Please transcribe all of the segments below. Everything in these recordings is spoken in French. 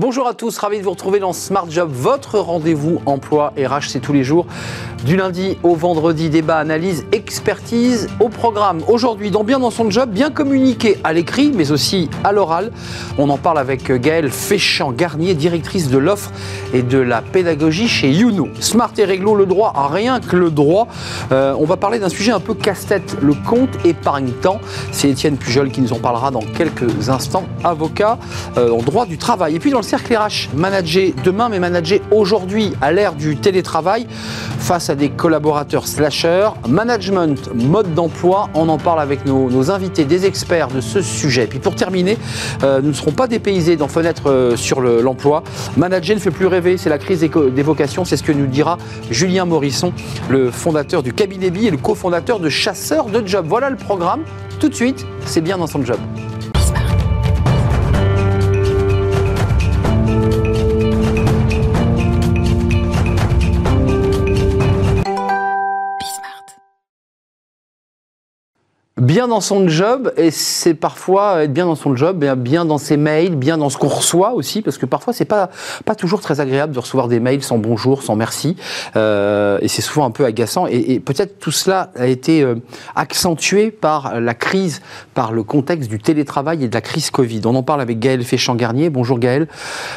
Bonjour à tous, ravi de vous retrouver dans Smart Job, votre rendez-vous emploi RH, c'est tous les jours, du lundi au vendredi, débat, analyse, expertise au programme. Aujourd'hui, dans Bien dans son job, bien communiqué à l'écrit, mais aussi à l'oral. On en parle avec Gaëlle Féchant-Garnier, directrice de l'offre et de la pédagogie chez Youno. Smart et réglo, le droit, rien que le droit. Euh, on va parler d'un sujet un peu casse-tête, le compte épargne-temps. C'est Étienne Pujol qui nous en parlera dans quelques instants, avocat euh, en droit du travail. Et puis dans cercle RH, manager demain, mais manager aujourd'hui à l'ère du télétravail face à des collaborateurs slashers. Management, mode d'emploi, on en parle avec nos, invités, des experts de ce sujet. Puis pour terminer, euh, nous ne serons pas dépaysés dans Fenêtre euh, sur l'emploi. manager ne fait plus rêver, c'est la crise des, vocations, c'est ce que nous dira Julien Morisson, le fondateur du cabinet et le cofondateur de Chasseurs de Job. Voilà le programme. Tout de suite, c'est bien dans son job. Bien dans son job, et c'est parfois être bien dans son job, bien dans ses mails, bien dans ce qu'on reçoit aussi, parce que parfois c'est pas pas toujours très agréable de recevoir des mails sans bonjour, sans merci, euh, et c'est souvent un peu agaçant. Et, peut-être tout cela a été euh, accentué par la crise, par le contexte du télétravail et de la crise Covid. On en parle avec Gaëlle Féchant-Garnier. Bonjour Gaëlle.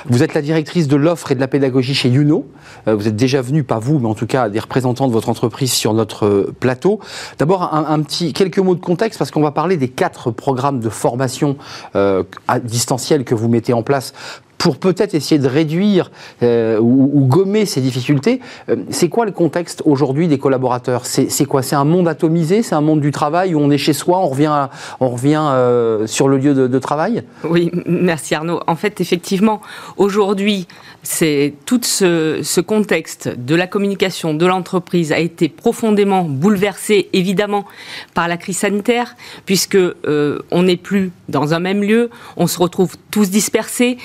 Vous êtes la directrice de l'offre et de la pédagogie chez Youno. Euh, vous êtes déjà venu, pas vous, mais en tout cas des représentants de votre entreprise sur notre plateau. D'abord un, un petit quelques mots de parce qu'on va parler des quatre programmes de formation euh, à distanciel que vous mettez en place pour peut-être essayer de réduire euh, ou, gommer ces difficultés. Euh, c'est quoi le contexte aujourd'hui des collaborateurs? C'est quoi? C'est un monde atomisé? C'est un monde du travail où on est chez soi, on revient, euh, sur le lieu de, travail? Oui, merci Arnaud. En fait, effectivement, aujourd'hui, c'est tout ce, ce, contexte de la communication de l'entreprise a été profondément bouleversé, évidemment, par la crise sanitaire, puisque on n'est plus dans un même lieu, on se retrouve tous dispersés,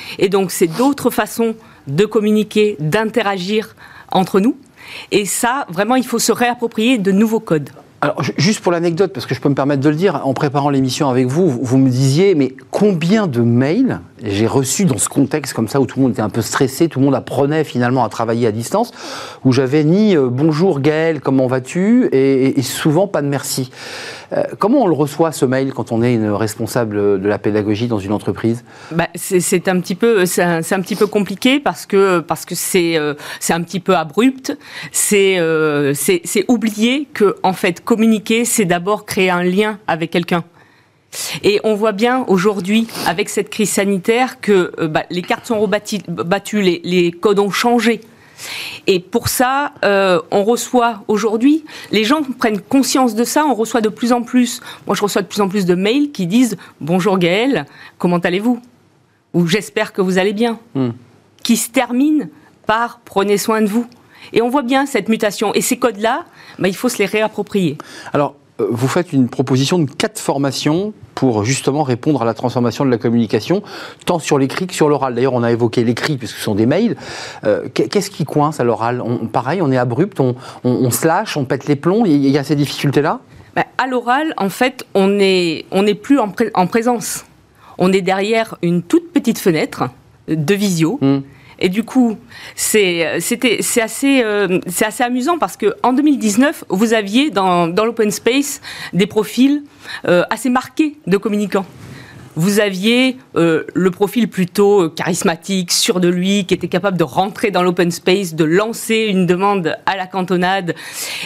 donc c'est d'autres façons de communiquer, d'interagir entre nous. Et ça, vraiment, il faut se réapproprier de nouveaux codes. Alors, juste pour l'anecdote, parce que je peux me permettre de le dire, en préparant l'émission avec vous, vous me disiez, mais combien de mails j'ai reçu dans ce contexte comme ça où tout le monde était un peu stressé, tout le monde apprenait finalement à travailler à distance, où j'avais ni euh, bonjour Gaël, comment vas-tu? et, souvent pas de merci. Euh, comment on le reçoit ce mail quand on est une responsable de la pédagogie dans une entreprise? Bah, c'est un petit peu un, petit peu compliqué parce que parce que c'est euh, un petit peu abrupt. C'est c'est oublier que en fait communiquer c'est d'abord créer un lien avec quelqu'un. Et on voit bien aujourd'hui, avec cette crise sanitaire, que euh, bah, les cartes sont rebattues, les, codes ont changé. Et pour ça, euh, on reçoit aujourd'hui, les gens prennent conscience de ça, on reçoit de plus en plus, moi je reçois de plus en plus de mails qui disent Bonjour Gaël, comment allez-vous? Ou j'espère que vous allez bien. Hmm. Qui se terminent par Prenez soin de vous. Et on voit bien cette mutation. Et ces codes-là, bah, il faut se les réapproprier. Alors, euh, vous faites une proposition de quatre formations pour justement répondre à la transformation de la communication, tant sur l'écrit que sur l'oral. D'ailleurs, on a évoqué l'écrit, puisque ce sont des mails. Euh, qu'est-ce qui coince à l'oral? Pareil, on est abrupt, on, on, se lâche, on pète les plombs, il y a ces difficultés-là? Ben, À l'oral, en fait, on n'est on plus en, en, présence. On est derrière une toute petite fenêtre de visio. Hum. Et du coup, c'est assez, euh, assez amusant parce qu'en 2019, vous aviez dans, dans l'open space des profils euh, assez marqués de communicants. Vous aviez euh, le profil plutôt charismatique, sûr de lui, qui était capable de rentrer dans l'open space, de lancer une demande à la cantonade.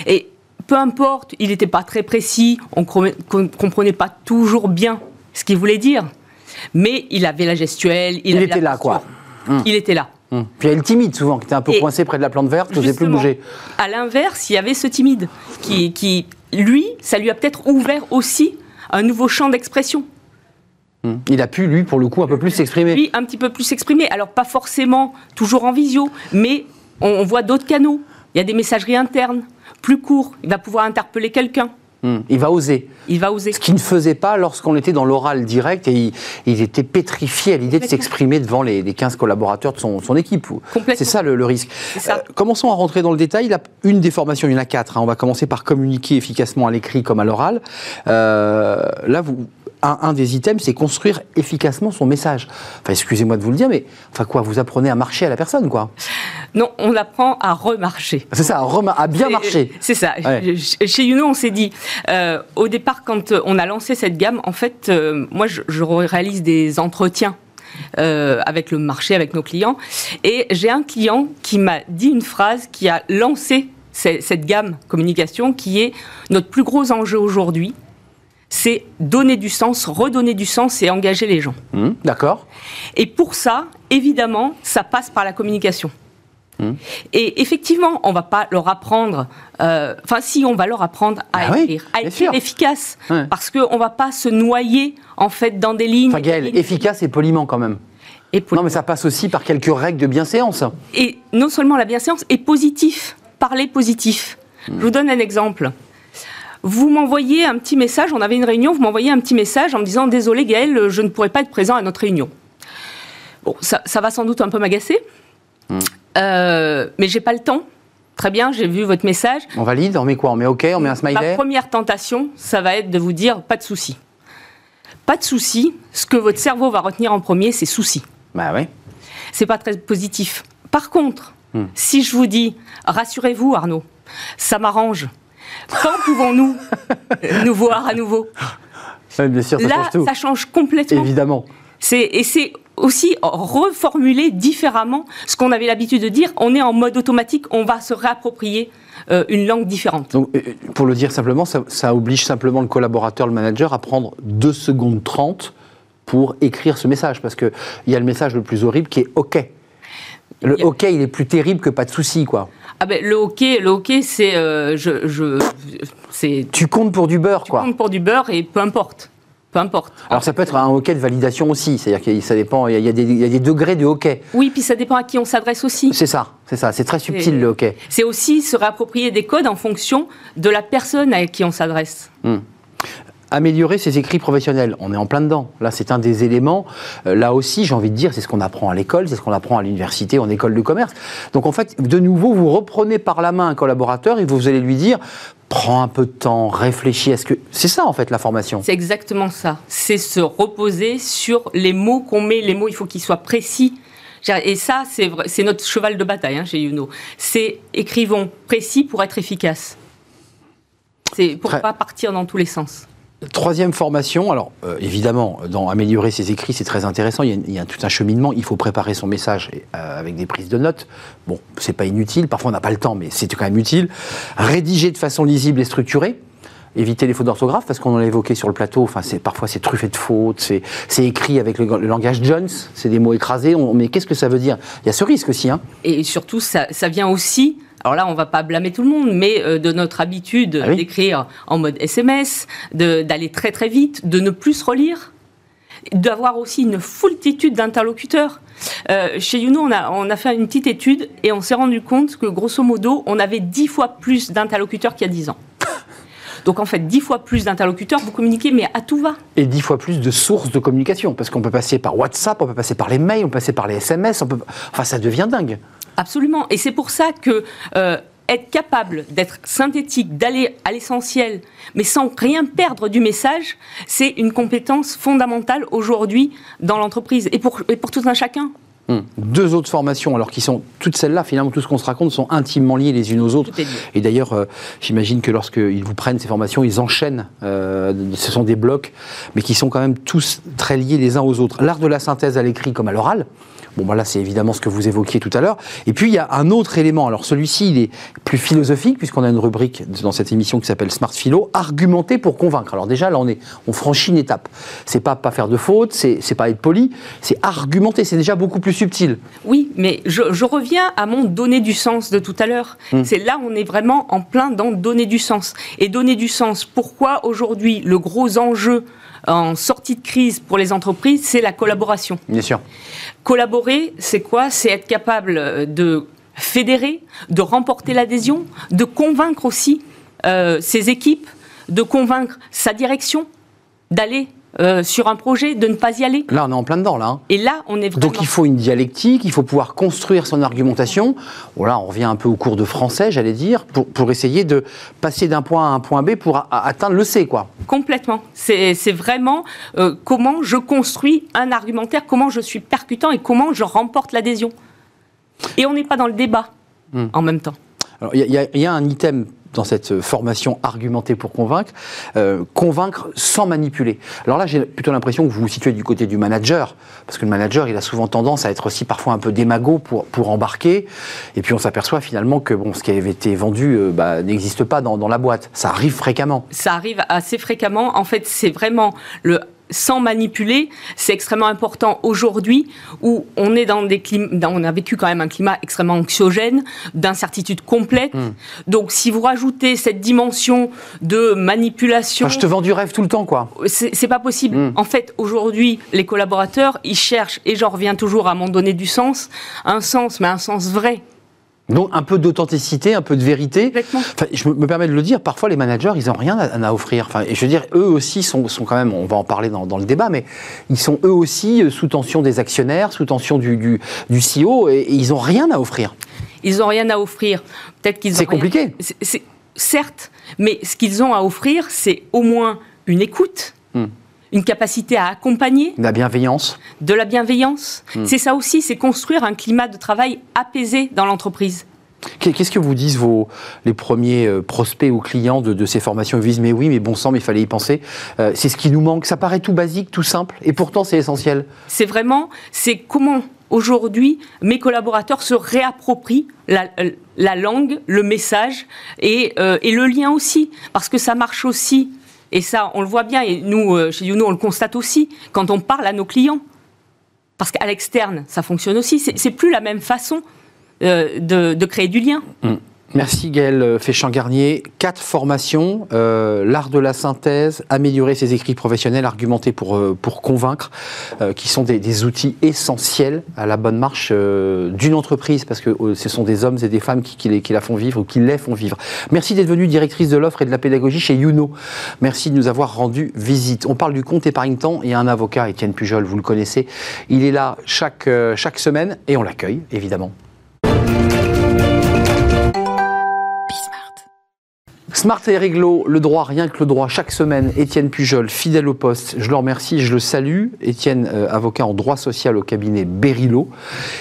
Et peu importe, il n'était pas très précis, on ne comprenait pas toujours bien ce qu'il voulait dire. Mais il avait la gestuelle, il, était là, quoi. Il était là. Hum. Puis il y a le timide souvent, qui était un peu coincé près de la plante verte, qui n'osait plus bouger. À l'inverse, il y avait ce timide, qui, qui lui, ça lui a peut-être ouvert aussi un nouveau champ d'expression. Hum. Il a pu, lui, pour le coup, un peu plus s'exprimer. Lui, un petit peu plus s'exprimer. Alors, pas forcément toujours en visio, mais on voit d'autres canaux. Il y a des messageries internes, plus courts. Il va pouvoir interpeller quelqu'un. Il va oser. Il va oser. Ce qu'il ne faisait pas lorsqu'on était dans l'oral direct et il, était pétrifié à l'idée de s'exprimer devant les, 15 collaborateurs de son, équipe. C'est ça le, risque. Euh, commençons à rentrer dans le détail. Il a une des formations, il y en a quatre. Hein. On va commencer par communiquer efficacement à l'écrit comme à l'oral. Euh, là, vous, un, des items, c'est construire efficacement son message. Enfin, excusez-moi de vous le dire, mais enfin quoi, vous apprenez à marcher à la personne, quoi. Non, on apprend à remarcher. C'est ça, à, bien marcher. C'est ça. Chez Youno, on s'est dit, euh, au départ, quand on a lancé cette gamme, en fait, euh, moi, je, réalise des entretiens euh, avec le marché, avec nos clients. Et j'ai un client qui m'a dit une phrase qui a lancé cette gamme communication qui est notre plus gros enjeu aujourd'hui, c'est donner du sens, redonner du sens et engager les gens. Mmh, d'accord. Et pour ça, évidemment, ça passe par la communication. Mmh. Et effectivement, on va pas leur apprendre. Euh, enfin, si, on va leur apprendre à ah écrire, à être efficace, parce qu'on va pas se noyer en fait dans des lignes. Enfin, efficace et poliment quand même. Et non, mais ça passe aussi par quelques règles de bienséance. Et non seulement la bienséance, et positif. Parler positif. Mmh. Je vous donne un exemple vous m'envoyez un petit message, on avait une réunion, vous m'envoyez un petit message en me disant Désolé Gaël, je ne pourrais pas être présent à notre réunion. Bon, ça, va sans doute un peu m'agacer, hmm. euh, mais j'ai pas le temps. Très bien, j'ai vu votre message. On valide, on met quoi On met OK, on met un smiley? Ma première tentation, ça va être de vous dire Pas de souci. Pas de souci, ce que votre cerveau va retenir en premier, c'est souci. Bah oui. C'est pas très positif. Par contre, hmm. si je vous dis Rassurez-vous, Arnaud, ça m'arrange quand pouvons-nous nous voir à nouveau? Bien sûr, ça Là, change tout. ça change complètement. Évidemment. Et c'est aussi reformuler différemment ce qu'on avait l'habitude de dire. On est en mode automatique, on va se réapproprier euh, une langue différente. Donc, euh, pour le dire simplement, ça, oblige simplement le collaborateur, le manager, à prendre 2 secondes 30 pour écrire ce message. Parce qu'il y a le message le plus horrible qui est OK. Le OK, il est plus terrible que pas de souci, quoi. Ah ben, le hockey, le hockey, c'est, euh, je, je, c'est. Tu comptes pour du beurre, tu quoi. Tu comptes pour du beurre et peu importe. Peu importe. Alors ça peut être un hockey de validation aussi, c'est-à-dire que ça dépend, il y, a des, il y, a des, degrés de hockey. Oui, puis ça dépend à qui on s'adresse aussi. C'est ça, c'est ça, c'est très subtil le hockey. C'est aussi se réapproprier des codes en fonction de la personne à qui on s'adresse. Hmm améliorer ses écrits professionnels. On est en plein dedans. Là, c'est un des éléments. Euh, là aussi, j'ai envie de dire, c'est ce qu'on apprend à l'école, c'est ce qu'on apprend à l'université, en école de commerce. Donc, en fait, de nouveau, vous reprenez par la main un collaborateur et vous allez lui dire prends un peu de temps, réfléchis. Est-ce que c'est ça en fait la formation C'est exactement ça. C'est se reposer sur les mots qu'on met. Les mots, il faut qu'ils soient précis. Et ça, c'est notre cheval de bataille hein, chez Youno. C'est écrivons précis pour être efficace. C'est pour ne pas partir dans tous les sens. Troisième formation, alors euh, évidemment, dans améliorer ses écrits, c'est très intéressant. Il y, a, tout un cheminement. Il faut préparer son message euh, avec des prises de notes. Bon, c'est pas inutile. Parfois, on n'a pas le temps, mais c'est quand même utile. Rédiger de façon lisible et structurée. Éviter les fautes d'orthographe, parce qu'on l'a évoqué sur le plateau. Enfin, c'est parfois c'est truffé de fautes. C'est écrit avec le, langage Jones. C'est des mots écrasés. mais qu'est-ce que ça veut dire? Il y a ce risque aussi. Hein. Et surtout, ça, ça vient aussi alors là, on va pas blâmer tout le monde, mais euh, de notre habitude ah d'écrire en mode SMS, d'aller très très vite, de ne plus se relire, d'avoir aussi une foultitude d'interlocuteurs. Euh, chez Youno, on a, on a fait une petite étude et on s'est rendu compte que grosso modo, on avait dix fois plus d'interlocuteurs qu'il y a dix ans. Donc en fait, dix fois plus d'interlocuteurs, vous communiquez, mais à tout va. Et dix fois plus de sources de communication, parce qu'on peut passer par WhatsApp, on peut passer par les mails, on peut passer par les SMS, on peut... enfin ça devient dingue. Absolument. Et c'est pour ça que euh, être capable d'être synthétique, d'aller à l'essentiel, mais sans rien perdre du message, c'est une compétence fondamentale aujourd'hui dans l'entreprise et pour, pour tout un chacun. Hmm. Deux autres formations, alors qui sont toutes celles-là, finalement, tout ce qu'on se raconte, sont intimement liées les unes aux autres. Et d'ailleurs, euh, j'imagine que lorsqu'ils vous prennent ces formations, ils enchaînent. Euh, ce sont des blocs, mais qui sont quand même tous très liés les uns aux autres. L'art de la synthèse à l'écrit comme à l'oral. Bon, voilà, c'est évidemment ce que vous évoquiez tout à l'heure. Et puis, il y a un autre élément. Alors, celui-ci, il est plus philosophique, puisqu'on a une rubrique dans cette émission qui s'appelle Smart Philo, argumenter pour convaincre. Alors, déjà, là, on, est, on franchit une étape. C'est pas pas faire de fautes, c'est pas être poli, c'est argumenter. C'est déjà beaucoup plus subtil. Oui, mais je, reviens à mon donner du sens de tout à l'heure. Hmm. C'est là où on est vraiment en plein dans donner du sens. Et donner du sens, pourquoi aujourd'hui le gros enjeu en sortie de crise pour les entreprises, c'est la collaboration? Bien sûr. Collaborer, c'est quoi? C'est être capable de fédérer, de remporter l'adhésion, de convaincre aussi euh, ses équipes, de convaincre sa direction d'aller euh, sur un projet, de ne pas y aller. Là, on est en plein dedans, là. Hein. Et là, on est vraiment... Donc il faut une dialectique, il faut pouvoir construire son argumentation. Voilà, on revient un peu au cours de français, j'allais dire, pour, pour essayer de passer d'un point à un point B pour atteindre le C, quoi. Complètement. C'est vraiment euh, comment je construis un argumentaire, comment je suis percutant et comment je remporte l'adhésion. Et on n'est pas dans le débat hmm. en même temps. Il y, y, a un item dans cette formation argumentée pour convaincre, euh, convaincre sans manipuler. Alors là, j'ai plutôt l'impression que vous vous situez du côté du manager, parce que le manager, il a souvent tendance à être aussi parfois un peu démago pour, pour embarquer, et puis on s'aperçoit finalement que bon, ce qui avait été vendu euh, bah, n'existe pas dans la boîte. Ça arrive fréquemment. Ça arrive assez fréquemment. En fait, c'est vraiment le sans manipuler, c'est extrêmement important aujourd'hui où on est dans des climats, on a vécu quand même un climat extrêmement anxiogène, d'incertitude complète. Hmm. Donc si vous rajoutez cette dimension de manipulation, je te vends du rêve tout le temps, quoi. C'est pas possible. Hmm. En fait, aujourd'hui, les collaborateurs, ils cherchent, et j'en reviens toujours à m'en donner du sens, un sens, mais un sens vrai. Donc un peu d'authenticité, un peu de vérité. Enfin, je me permets de le dire, parfois les managers, ils n'ont rien à, offrir. Enfin, et je veux dire, eux aussi sont, sont quand même, on va en parler dans, dans, le débat, mais ils sont eux aussi euh, sous tension des actionnaires, sous tension du, du, du CEO, et, ils n'ont rien à offrir. Ils n'ont rien à offrir. Peut-être qu'ils. C'est compliqué. Certes, mais ce qu'ils ont à offrir, c'est au moins une écoute. Hmm. Une capacité à accompagner. De la bienveillance. De la bienveillance. Hmm. C'est ça aussi, c'est construire un climat de travail apaisé dans l'entreprise. Qu'est-ce que vous disent vos, les premiers euh, prospects ou clients de, ces formations? Ils disent mais oui, mais bon sang, mais il fallait y penser. Euh, c'est ce qui nous manque. Ça paraît tout basique, tout simple, et pourtant c'est essentiel. C'est vraiment, c'est comment aujourd'hui mes collaborateurs se réapproprient la, la langue, le message et, euh, et, le lien aussi, parce que ça marche aussi. Et ça, on le voit bien, et nous, chez Youno, on le constate aussi, quand on parle à nos clients. Parce qu'à l'externe, ça fonctionne aussi. C'est plus la même façon. Euh, de, créer du lien. Mm. Merci Gaël Féchamp-Garnier. Quatre formations, euh, l'art de la synthèse, améliorer ses écrits professionnels, argumenter pour, euh, pour convaincre, qui sont des, outils essentiels à la bonne marche d'une entreprise, parce que ce sont des hommes et des femmes qui, qui, la font vivre ou qui les font vivre. Merci d'être venue directrice de l'offre et de la pédagogie chez Youno. Merci de nous avoir rendu visite. On parle du compte épargne-temps et un avocat, Étienne Pujol, vous le connaissez. Il est là chaque, chaque semaine et on l'accueille, évidemment. Smart et réglo, le droit, rien que le droit, chaque semaine, Étienne Pujol, fidèle au poste, je le remercie, je le salue. Étienne, euh, avocat en droit social au cabinet Berilo.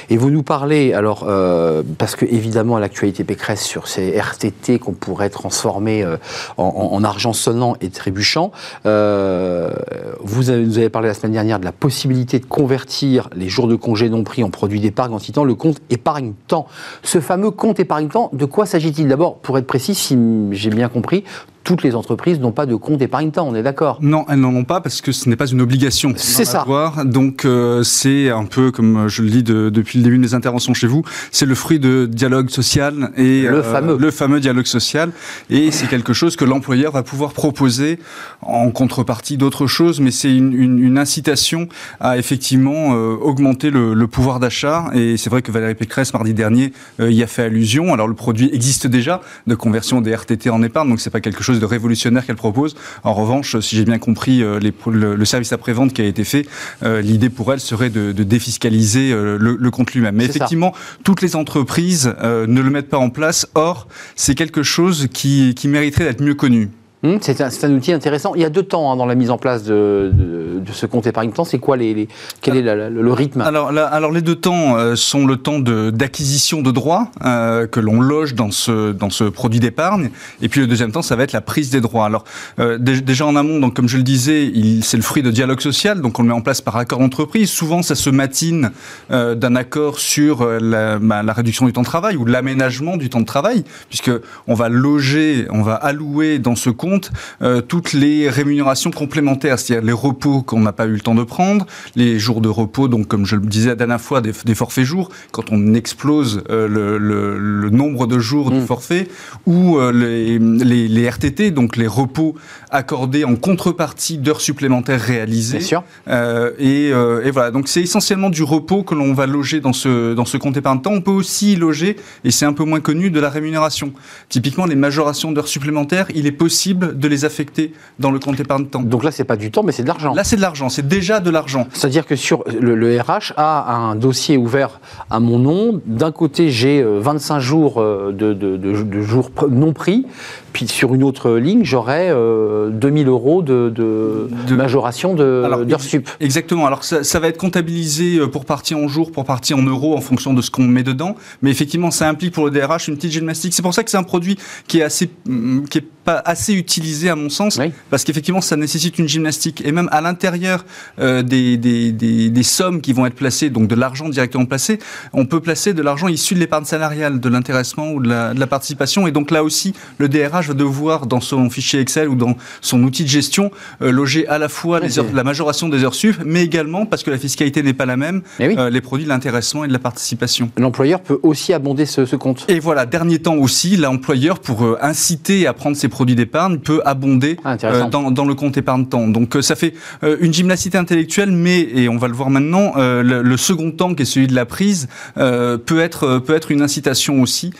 Et vous nous parlez, alors, euh, parce que évidemment, l'actualité Pécresse sur ces RTT qu'on pourrait transformer euh, en, argent sonnant et trébuchant, vous nous avez parlé la semaine dernière de la possibilité de convertir les jours de congé non pris en produits d'épargne en citant le compte épargne-temps. Ce fameux compte épargne-temps, de quoi s'agit-il? D'abord, pour être précis, si j'ai bien compris, toutes les entreprises n'ont pas de compte épargne-temps, on est d'accord Non, elles n'en ont pas parce que ce n'est pas une obligation. C'est ça. Donc euh, c'est un peu, comme je le dis depuis le début de mes interventions chez vous, c'est le fruit de dialogue social et le, euh, fameux. le fameux dialogue social. Et c'est quelque chose que l'employeur va pouvoir proposer en contrepartie d'autres choses, mais c'est une, une, une, incitation à effectivement euh, augmenter le, le pouvoir d'achat. Et c'est vrai que Valérie Pécresse, mardi dernier, y a fait allusion. Alors le produit existe déjà de conversion des RTT en épargne, donc c'est pas quelque chose de révolutionnaire qu'elle propose. En revanche, si j'ai bien compris euh, les, le, service après-vente qui a été fait, euh, l'idée pour elle serait de, défiscaliser euh, le, compte lui-même. Mais effectivement, toutes les entreprises ne le mettent pas en place. Or, c'est quelque chose qui, qui mériterait d'être mieux connu. Hmm, c'est un, outil intéressant. Il y a deux temps hein, dans la mise en place de, ce compte épargne-temps. C'est quoi les, quel est le rythme? Alors, alors les deux temps euh, sont le temps d'acquisition de, droits euh, que l'on loge dans ce, dans ce produit d'épargne, et puis le deuxième temps, ça va être la prise des droits. Alors euh, déjà en amont, donc comme je le disais, c'est le fruit de dialogue social, donc on le met en place par accord d'entreprise. Souvent, ça se matine d'un accord sur la, bah, la, réduction du temps de travail ou l'aménagement du temps de travail, puisque on va loger, on va allouer dans ce compte euh, toutes les rémunérations complémentaires, c'est-à-dire les repos qu'on n'a pas eu le temps de prendre, les jours de repos, donc comme je le disais la dernière fois, des, forfaits jours, quand on explose euh, le, nombre de jours du mm. forfait, ou euh, les, RTT, donc les repos accordés en contrepartie d'heures supplémentaires réalisées. Bien sûr. Et, voilà, donc c'est essentiellement du repos que l'on va loger dans ce, dans ce compte épargne-temps. On peut aussi y loger, et c'est un peu moins connu, de la rémunération. Typiquement, les majorations d'heures supplémentaires, il est possible possible de les affecter dans le compte épargne temps. Donc là, c'est pas du temps, mais c'est de l'argent. Là, c'est de l'argent, c'est déjà de l'argent. C'est-à-dire que sur le, le RH a un dossier ouvert à mon nom. D'un côté, j'ai euh, 25 jours euh, de, de- de- de jours non pris. Puis sur une autre ligne, j'aurai euh, 2000 euros de, de De- majoration d'heures sup. Exactement. Alors ça, ça va être comptabilisé euh, pour partie en jours, pour partie en euros, en fonction de ce qu'on met dedans. Mais effectivement, ça implique pour le DRH une petite gymnastique. C'est pour ça que c'est un produit qui est assez, hum, qui est pas assez utilisé à mon sens, Oui. parce qu'effectivement, ça nécessite une gymnastique. Et même à l'intérieur euh, des, des, des, des sommes qui vont être placées, donc de l'argent directement placé, on peut placer de l'argent issu de l'épargne salariale, de l'intéressement ou de la, de la participation. Et donc là aussi, le DRH va devoir, dans son fichier Excel ou dans son outil de gestion, euh, loger à la fois les heures, la majoration des heures sup, mais également, parce que la fiscalité n'est pas la même, oui. euh, les produits de l'intéressement et de la participation. L'employeur peut aussi abonder ce, ce compte. Et voilà, dernier temps aussi, l'employeur, pour euh, inciter à prendre ses produits d'épargne, peut abonder Ah, dans, dans le compte épargne temps. Donc ça fait une gymnastique intellectuelle, mais, et on va le voir maintenant, le, le second temps, qui est celui de la prise, peut, être, peut être une incitation aussi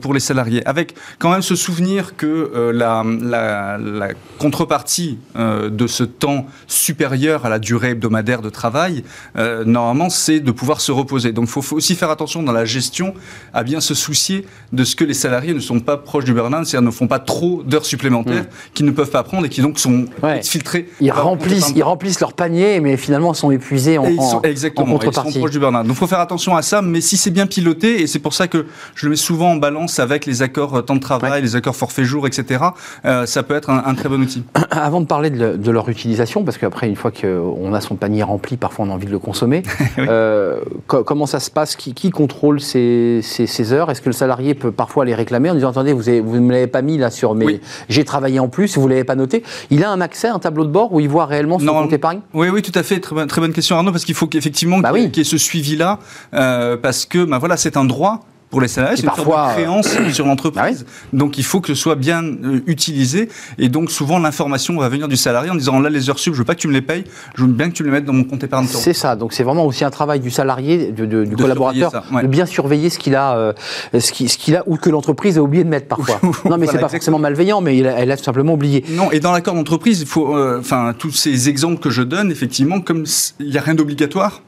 pour les salariés. Avec quand même ce souvenir que euh, la, la, la contrepartie euh, de ce temps supérieur à la durée hebdomadaire de travail, euh, normalement, c'est de pouvoir se reposer. Donc il faut, faut aussi faire attention dans la gestion à bien se soucier de ce que les salariés ne sont pas proches du burn-out, c'est-à-dire ne font pas trop d'heures supplémentaires qu'ils ne peuvent pas prendre et qui donc sont. Ouais. filtrés. Ils remplissent, ils remplissent leur panier, mais finalement sont épuisés en, et ils sont, en- exactement, en ils sont proches du burn-out. Donc, il faut faire attention à ça, mais si c'est bien piloté, et c'est pour ça que je le mets souvent en balance avec les accords temps de travail, Ouais. les accords forfait jour, etc., euh, ça peut être un, un très bon outil. Avant de parler de, le- de leur utilisation, parce qu'après, une fois qu'on a son panier rempli, parfois on a envie de le consommer, Oui. euh, co- comment ça se passe? Qui, qui contrôle ces, ces- ces heures? Est-ce que le salarié peut parfois les réclamer en disant Attendez, vous ne vous me l'avez pas mis là sur mes. Oui. J'ai travaillé en plus, vous ne l'avez pas noté? Il a un accès, un tableau de bord où il voit réellement son compte épargne? Oui, oui, tout à fait. Très, bonne- très bonne question, Arnaud, parce qu'il faut qu'effectivement Bah qu'il y ait- oui. qu'il y ait ce suivi-là, euh, parce que bah, voilà, c'est un droit pour les salariés, c'est une parfois, de créance sur l'entreprise. Bah Donc il faut que ce soit bien euh, utilisé. Et donc souvent l'information va venir du salarié en disant là les heures sup, je veux pas que tu me les payes, je veux bien que tu me les mettes dans mon compte épargne temps. C'est ça, donc c'est vraiment aussi un travail du salarié, de- de- du De collaborateur, surveiller ça, ouais. de bien surveiller ce qu'il a, euh, ce qui- ce qu'il a, ou que l'entreprise a oublié de mettre parfois. non, mais Voilà, c'est pas forcément malveillant, mais il a- elle a tout simplement oublié. Non, et dans l'accord d'entreprise, il faut, euh, enfin, tous ces exemples que je donne, effectivement, comme il n'y a rien d'obligatoire,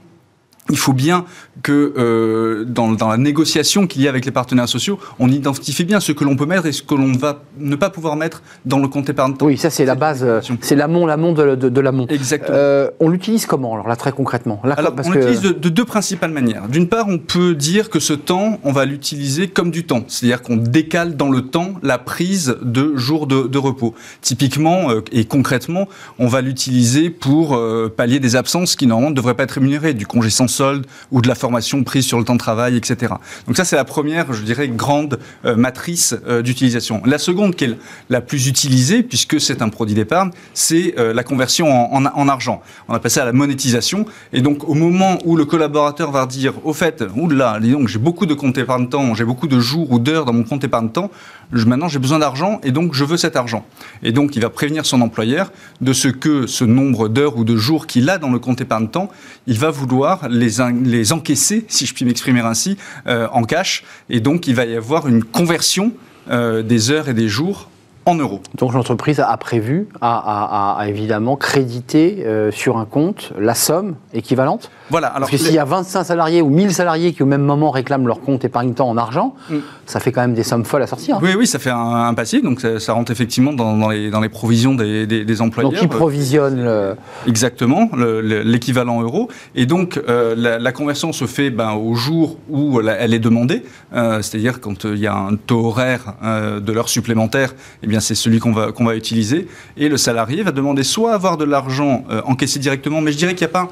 il faut bien que euh, dans, dans la négociation qu'il y a avec les partenaires sociaux, on identifie bien ce que l'on peut mettre et ce que l'on va ne pas pouvoir mettre dans le compte épargne temps. Oui, ça c'est la base, euh, c'est l'amont, l'amont de, de- de l'amont. Exactement. Euh, on l'utilise comment alors là très concrètement? Là, Alors, parce on que- l'utilise de, de deux principales manières. D'une part, on peut dire que ce temps, on va l'utiliser comme du temps. C'est-à-dire qu'on décale dans le temps la prise de jours de, repos. Typiquement euh, et concrètement, on va l'utiliser pour pallier des absences qui normalement ne devraient pas être rémunérées, du congé sans solde ou de la formation prise sur le temps de travail, etc. Donc ça, c'est la première, je dirais, grande euh, matrice euh, d'utilisation. La seconde, qui est la plus utilisée, puisque c'est un produit d'épargne, c'est euh, la conversion en, en- en argent. On a passé à la monétisation. Et donc, au moment où le collaborateur va dire, au fait, oula, dis donc, j'ai beaucoup de comptes épargne temps, j'ai beaucoup de jours ou d'heures dans mon compte épargne temps, je- maintenant j'ai besoin d'argent et donc je veux cet argent. Et donc, il va prévenir son employeur de ce que ce nombre d'heures ou de jours qu'il a dans le compte épargne temps, il va vouloir les, les encaisser, si je puis m'exprimer ainsi, euh, en cash. Et donc, il va y avoir une conversion euh, des heures et des jours en euros. Donc l'entreprise a prévu, a, a- a- a évidemment crédité euh, sur un compte la somme équivalente. Voilà. Alors, Parce que s'il y a 25 salariés ou 1000 salariés qui au même moment réclament leur compte épargne-temps en argent, Mm. ça fait quand même des sommes folles à sortir. hein. Oui, oui, ça fait un, un passif, donc ça, ça rentre effectivement dans, dans les, dans les provisions des, des, des employeurs. Donc ils provisionnent le... Exactement, le- le- l'équivalent euro. Et donc, euh, la, la conversion se fait ben, au jour où elle est demandée, euh, c'est-à-dire quand euh, il y a un taux horaire euh, de l'heure supplémentaire, eh bien c'est celui qu'on va, qu'on va utiliser. Et le salarié va demander soit avoir de l'argent euh, encaissé directement, mais je dirais qu'il n'y a pas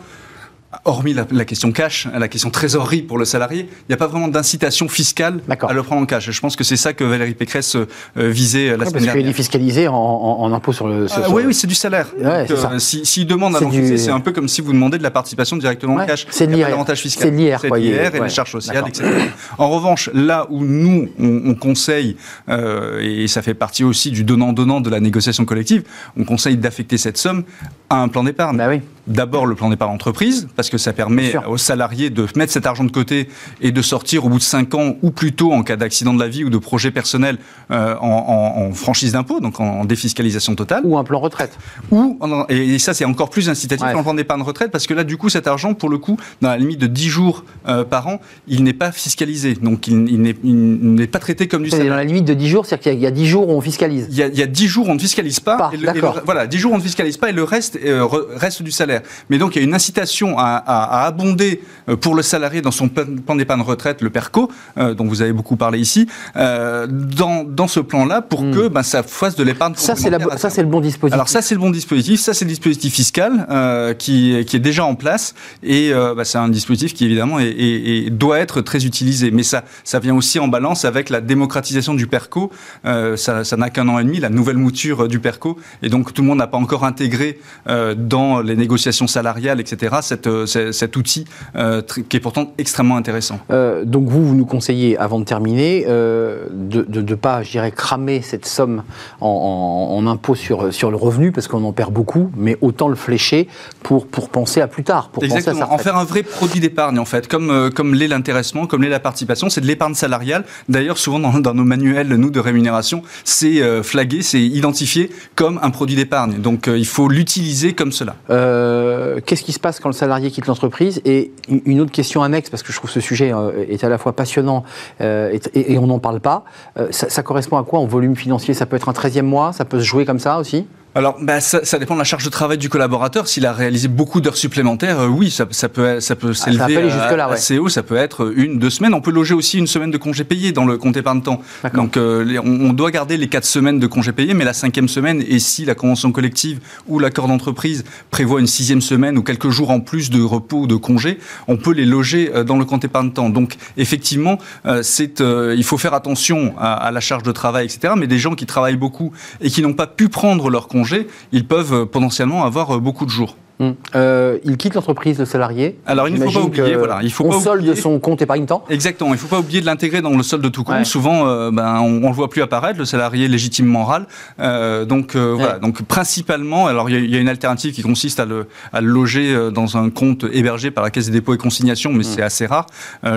hormis la, la question cash, la question trésorerie pour le salarié, il n'y a pas vraiment d'incitation fiscale à le prendre en cash. Je pense que c'est ça que Valérie Pécresse euh, visait euh, la semaine parce qu'il est dernière. défiscalisé en, en, en impôt sur le... sur- Ah, oui, oui, c'est du salaire. Ouais, c'est euh, si- S'il demande à C'est du- c'est un peu comme si vous demandez de la participation directement Ouais, en cash. c'est d'avantage fiscal. C'est l'IR, l'IR et ouais. les charges sociales, etc. En revanche, là où nous, on, on conseille, euh, et ça fait partie aussi du donnant-donnant de la négociation collective, on conseille d'affecter cette somme à un plan d'épargne. Bah oui. D'abord le plan d'épargne entreprise, parce que ça permet aux salariés de mettre cet argent de côté et de sortir au bout de 5 ans, ou plutôt en cas d'accident de la vie ou de projet personnel euh, en, franchise d'impôt, donc en, défiscalisation totale. Ou un plan retraite. Ou, et ça c'est encore plus incitatif ouais. plan d'épargne retraite, parce que là du coup cet argent, pour le coup, dans la limite de 10 jours euh, par an, il n'est pas fiscalisé. Donc il, il n'est pas traité comme du salaire. Dans la limite de 10 jours, c'est-à-dire qu'il y, a 10 jours où on fiscalise. Il y a, il y a 10 jours où on ne fiscalise pas. voilà, 10 jours où on ne fiscalise pas et le reste euh, reste du salaire. Mais donc il y a une incitation à, à, abonder euh, pour le salarié dans son plan d'épargne retraite, le PERCO, euh, dont vous avez beaucoup parlé ici, dans, dans, ce plan-là pour hmm. que ben, ça fasse de l'épargne. Ça, c'est ça, c'est le bon dispositif. Alors ça, c'est le bon dispositif. Ça, c'est le dispositif fiscal qui, qui, est déjà en place et ben, c'est un dispositif qui évidemment est, doit être très utilisé. Mais ça, ça vient aussi en balance avec la démocratisation du PERCO. ça n'a qu'un an et demi, la nouvelle mouture du PERCO, et donc tout le monde n'a pas encore intégré euh, dans les négociations salariales, etc., euh, cet outil euh, qui est pourtant extrêmement intéressant. donc vous, vous nous conseillez, avant de terminer, de ne pas, je dirais, cramer cette somme en, en, impôt sur, sur le revenu, parce qu'on en perd beaucoup, mais autant le flécher pour, pour penser à plus tard, pour Exactement. penser à en faire un vrai produit d'épargne, en fait, comme, comme l'est l'intéressement, comme l'est la participation, c'est de l'épargne salariale. D'ailleurs, souvent dans, dans, nos manuels, nous, de rémunération, c'est flagué, c'est identifié comme un produit d'épargne. Donc il faut l'utiliser comme cela. Euh, qu'est-ce qui se passe quand le salarié quitte l'entreprise Et une autre question annexe, parce que je trouve ce sujet euh, est à la fois passionnant euh, et, on n'en parle pas, ça, ça, correspond à quoi en volume financier? Ça peut être un 13e mois? Ça peut se jouer comme ça aussi? Alors, bah, ça, ça, dépend de la charge de travail du collaborateur. S'il a réalisé beaucoup d'heures supplémentaires, euh, oui, ça, ça, peut, ça peut ah, s'élever à, assez haut. Ça peut être une, deux semaines. On peut loger aussi une semaine de congé payé dans le compte épargne temps. Donc, euh, on, doit garder les quatre semaines de congé payé, mais la cinquième semaine, et si la convention collective ou l'accord d'entreprise prévoit une sixième semaine ou quelques jours en plus de repos ou de congé, on peut les loger euh, dans le compte épargne temps. Donc, effectivement, c'est, il faut faire attention à, à la charge de travail, etc. Mais des gens qui travaillent beaucoup et qui n'ont pas pu prendre leur congé ils peuvent potentiellement avoir euh, beaucoup de jours. Hum. Euh, il quitte l'entreprise, le salarié. Alors il ne faut pas oublier, voilà, il faut on solde son compte épargne-temps. Exactement, il ne faut pas oublier de l'intégrer dans le solde de tout compte. Souvent, euh, ben, on, ne le voit plus apparaître, le salarié légitimement râle. Euh, donc euh, voilà, donc principalement, alors il y, a une alternative qui consiste à le, à le loger dans un compte hébergé par la Caisse des dépôts et consignations, mais hum. c'est assez rare.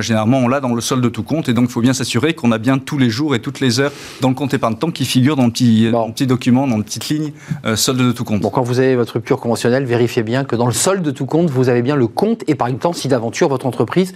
généralement, on l'a dans le solde de tout compte, et donc il faut bien s'assurer qu'on a bien tous les jours et toutes les heures dans le compte épargne-temps qui figure dans le petit, petit document, dans la petite ligne solde de tout compte. Bon, quand vous avez votre rupture conventionnelle, vérifiez bien que dans le solde de tout compte, vous avez bien le compte épargne-temps si d'aventure votre entreprise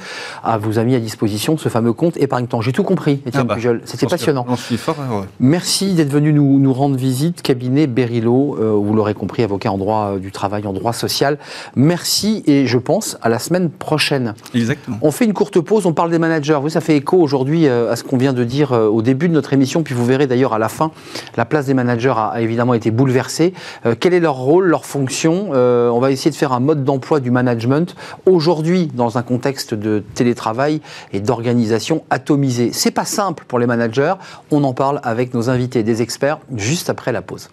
vous a mis à disposition ce fameux compte épargne-temps. J'ai tout compris, Étienne ah bah, Pujol. C'était passionnant. suis fort Merci d'être venu nous, nous, rendre visite. Cabinet Berilo, euh, vous l'aurez compris, avocat en droit euh, du travail, en droit social. Merci et je pense à la semaine prochaine. Exactement. On fait une courte pause, on parle des managers. Vous, ça fait écho aujourd'hui euh, à ce qu'on vient de dire au début de notre émission, puis vous verrez d'ailleurs à la fin, la place des managers a, a évidemment été bouleversée. quel est leur rôle, leur fonction On va essayer de faire un mode d'emploi du management aujourd'hui dans un contexte de télétravail et d'organisation atomisée. C'est pas simple pour les managers. On en parle avec nos invités, des experts, juste après la pause.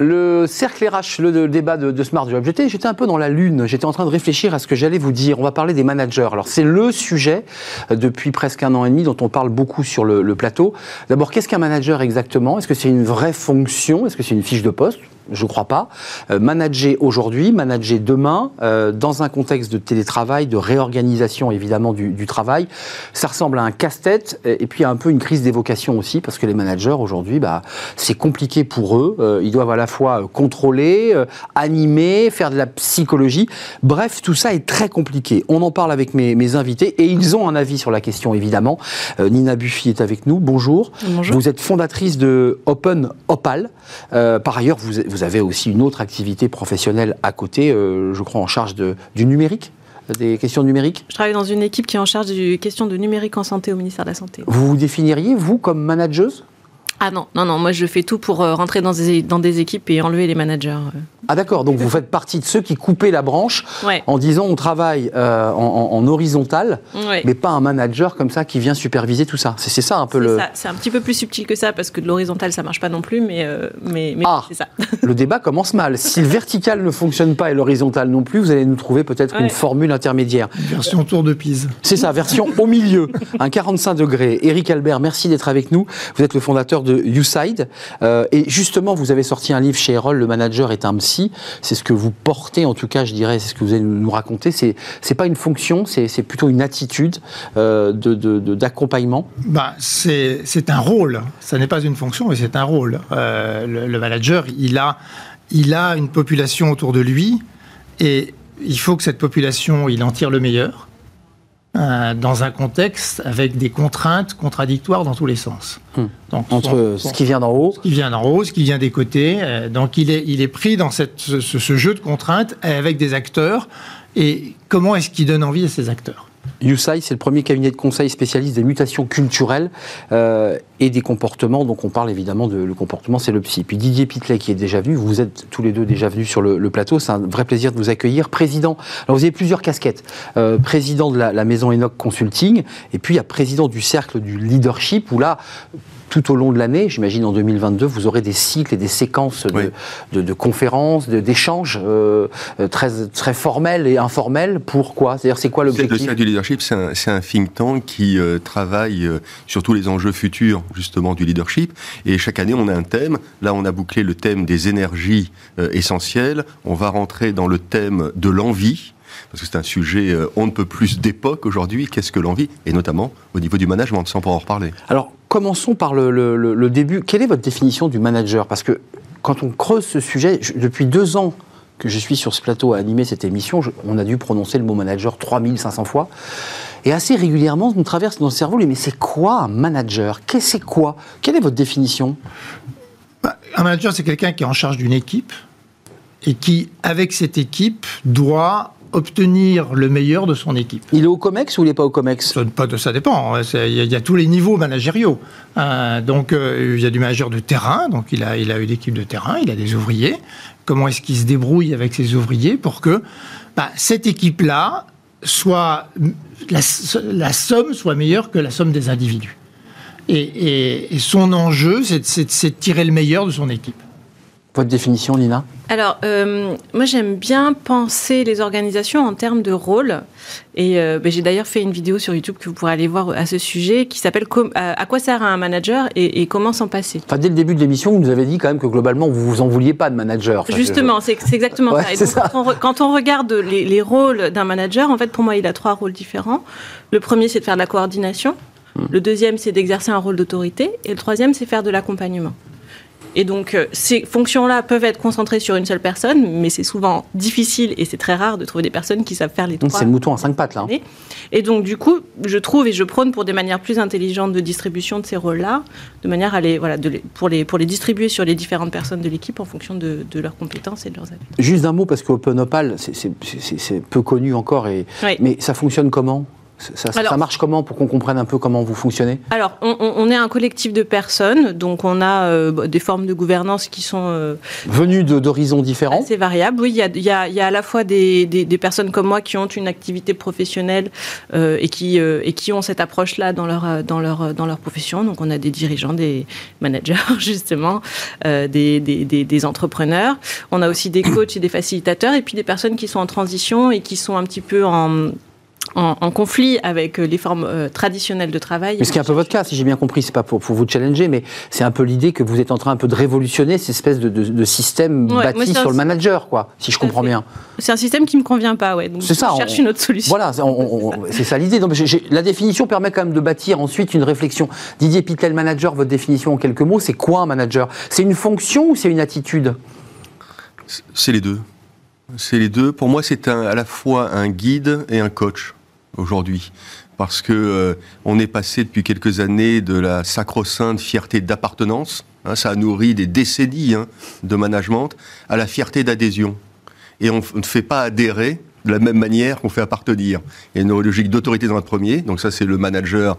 Le cercle RH, le, débat de, Smart Job, j'étais un peu dans la lune, j'étais en train de réfléchir à ce que j'allais vous dire. On va parler des managers. Alors c'est le sujet euh, depuis presque un an et demi dont on parle beaucoup sur le, le plateau. D'abord, qu'est-ce qu'un manager exactement? Est-ce que c'est une vraie fonction? Est-ce que c'est une fiche de poste? Je ne crois pas. Euh, manager aujourd'hui, manager demain, euh, dans un contexte de télétravail, de réorganisation évidemment du, du travail, ça ressemble à un casse-tête et puis à un peu une crise d'évocation aussi, parce que les managers aujourd'hui, bah, c'est compliqué pour eux. Euh, ils doivent à la fois contrôler, animer, faire de la psychologie. Bref, tout ça est très compliqué. On en parle avec mes, mes invités et ils ont un avis sur la question évidemment. Nina Buffy est avec nous. Bonjour. Bonjour. Vous êtes fondatrice de Open Opal. par ailleurs, vous, vous vous avez aussi une autre activité professionnelle à côté, euh, je crois en charge de, du numérique des questions numériques? Je travaille dans une équipe qui est en charge des questions de numérique en santé au ministère de la Santé. Vous vous définiriez, vous, comme manageuse? Ah non, non, non, moi je fais tout pour euh, rentrer dans des, dans des équipes et enlever les managers. euh. Ah d'accord, donc vous faites partie de ceux qui coupaient la branche Ouais. en disant on travaille euh, en, en- en horizontal, Ouais. mais pas un manager comme ça qui vient superviser tout ça. C'est c'est ça un peu le, C'est un petit peu plus subtil que ça parce que de l'horizontal ça marche pas non plus, mais, euh, mais, mais Ah. c'est ça. le débat commence mal. Si le vertical ne fonctionne pas et l'horizontal non plus, vous allez nous trouver peut-être une formule intermédiaire. Version tour de Pise. C'est ça, version au milieu, un 45 degrés. Eric Albert, merci d'être avec nous. Vous êtes le fondateur de YouSide. Euh, et justement, vous avez sorti un livre chez Erol, Le manager est un psy. C'est ce que vous portez, en tout cas, je dirais, c'est ce que vous allez nous raconter. C'est, c'est pas une fonction, c'est, plutôt une attitude euh, de, de- de- d'accompagnement. Bah, c'est c'est un rôle. Ça n'est pas une fonction, mais c'est un rôle. Euh, le, le manager, il a, il a une population autour de lui et il faut que cette population, il en tire le meilleur euh, dans un contexte avec des contraintes contradictoires dans tous les sens. Hmm. Donc, Entre ce qui vient d'en haut, ce qui vient d'en haut, ce qui vient des côtés. euh, donc il est, il est pris dans cette, ce, ce- ce jeu de contraintes avec des acteurs. Et comment est-ce qu'il donne envie à ces acteurs? YouSide, c'est le premier cabinet de conseil spécialiste des mutations culturelles euh, et des comportements. Donc on parle évidemment de le comportement, c'est le psy. Puis Didier Pitlet qui est déjà venu, vous êtes tous les deux déjà venus sur le, le plateau, c'est un vrai plaisir de vous accueillir. Président, alors vous avez plusieurs casquettes. Euh, président de la, la maison Enoch Consulting, et puis il y a président du cercle du leadership, où là, tout au long de l'année, j'imagine en 2022, vous aurez des cycles et des séquences de, Oui. de, de conférences, d'échanges euh, euh, très, très formels et informels. Pourquoi? C'est-à-dire, c'est quoi Le l'objectif? Cercle du leadership, c'est un, think tank qui euh, travaille euh, sur tous les enjeux futurs justement du leadership. Et chaque année, on a un thème. Là, on a bouclé le thème des énergies essentielles. On va rentrer dans le thème de l'envie. Parce que c'est un sujet, on ne peut plus d'époque aujourd'hui. Qu'est-ce que l'envie? Et notamment au niveau du management, sans pour en reparler. Alors, commençons par le, début. Quelle est votre définition du manager? Parce que quand on creuse ce sujet, je- depuis deux ans que je suis sur ce plateau à animer cette émission, on a dû prononcer le mot manager 3500 fois. Et assez régulièrement, on traverse dans le cerveau, mais c'est quoi un manager? Qu'est-ce que c'est quoi? Quelle est votre définition? Un manager, c'est quelqu'un qui est en charge d'une équipe et qui, avec cette équipe, doit obtenir le meilleur de son équipe. Il est au COMEX ou il n'est pas au COMEX? Ça, pas de- ça dépend. hein. Il y, a- il y a tous les niveaux managériaux. Euh, donc, euh, il y a du manager de terrain. Donc, il a, il a une équipe de terrain. Il a des ouvriers. Comment est-ce qu'il se débrouille avec ses ouvriers pour que bah, cette équipe-là soit la, la somme soit meilleure que la somme des individus? Et, et- et son enjeu, c'est de tirer le meilleur de son équipe. Votre définition, Nina Alors, euh, moi j'aime bien penser les organisations en termes de rôle. Et euh, ben, j'ai d'ailleurs fait une vidéo sur YouTube que vous pourrez aller voir à ce sujet qui s'appelle euh, À quoi sert un manager et, et comment s'en passer? Enfin, dès le début de l'émission, vous nous avez dit quand même que globalement, vous vous en vouliez pas de manager. Enfin, Justement, c'est c'est exactement Ouais, ça. Et c'est donc, ça. Quand, on, re- quand on regarde les, les rôles d'un manager, en fait, pour moi, il a trois rôles différents. Le premier, c'est de faire de la coordination. Hmm. Le deuxième, c'est d'exercer un rôle d'autorité. Et le troisième, c'est faire de l'accompagnement. Et donc, euh, ces fonctions-là peuvent être concentrées sur une seule personne, mais c'est souvent difficile et c'est très rare de trouver des personnes qui savent faire les Donc, trois. C'est le mouton à cinq pattes, là. hein. Et donc, du coup, je trouve et je prône pour des manières plus intelligentes de distribution de ces rôles-là, de manière à les, voilà, de les- pour, les, pour les distribuer sur les différentes personnes de l'équipe en fonction de, de leurs compétences et de leurs habitudes. Juste un mot, parce que Open Opal, c'est- peu connu encore, et... Oui. mais ça fonctionne comment? Ça, ça- Alors- ça marche comment pour qu'on comprenne un peu comment vous fonctionnez? Alors, on, est un collectif de personnes, donc on a euh, bah, des formes de gouvernance qui sont euh, Venus de- d'horizons différents assez variables. Oui, il y a, il y a- il y a à la fois des, des- des personnes comme moi qui ont une activité professionnelle euh, et, qui, et qui ont cette approche-là dans leur, dans, leur, dans leur profession. Donc, on a des dirigeants, des managers, justement, des entrepreneurs. On a aussi des coachs et des facilitateurs, et puis des personnes qui sont en transition et qui sont un petit peu en... En, en conflit avec euh, les formes euh, traditionnelles de travail. Mais ce qui est un peu votre cas, si j'ai bien compris, c'est pas pour, pour vous challenger, mais c'est un peu l'idée que vous êtes en train un peu de révolutionner cette espèce de, de- de système Ouais, bâti sur le manager, quoi, si je comprends bien. C'est un système qui me convient pas, ouais. Donc C'est ça, Je on- cherche une autre solution. Voilà, c'est c'est ça l'idée. La définition permet quand même de bâtir ensuite une réflexion. Didier Pitel, manager, votre définition en quelques mots, c'est quoi un manager? C'est une fonction ou c'est une attitude? C'est les deux. C'est les deux. Pour moi, c'est à la fois un guide et un coach aujourd'hui. Parce que euh, on est passé depuis quelques années de la sacro-sainte fierté d'appartenance, hein, ça a nourri des décennies hein, de management, à la fierté d'adhésion. Et on ne fait pas adhérer de la même manière qu'on fait appartenir. Il y a une logique d'autorité dans le premier, donc ça c'est le manager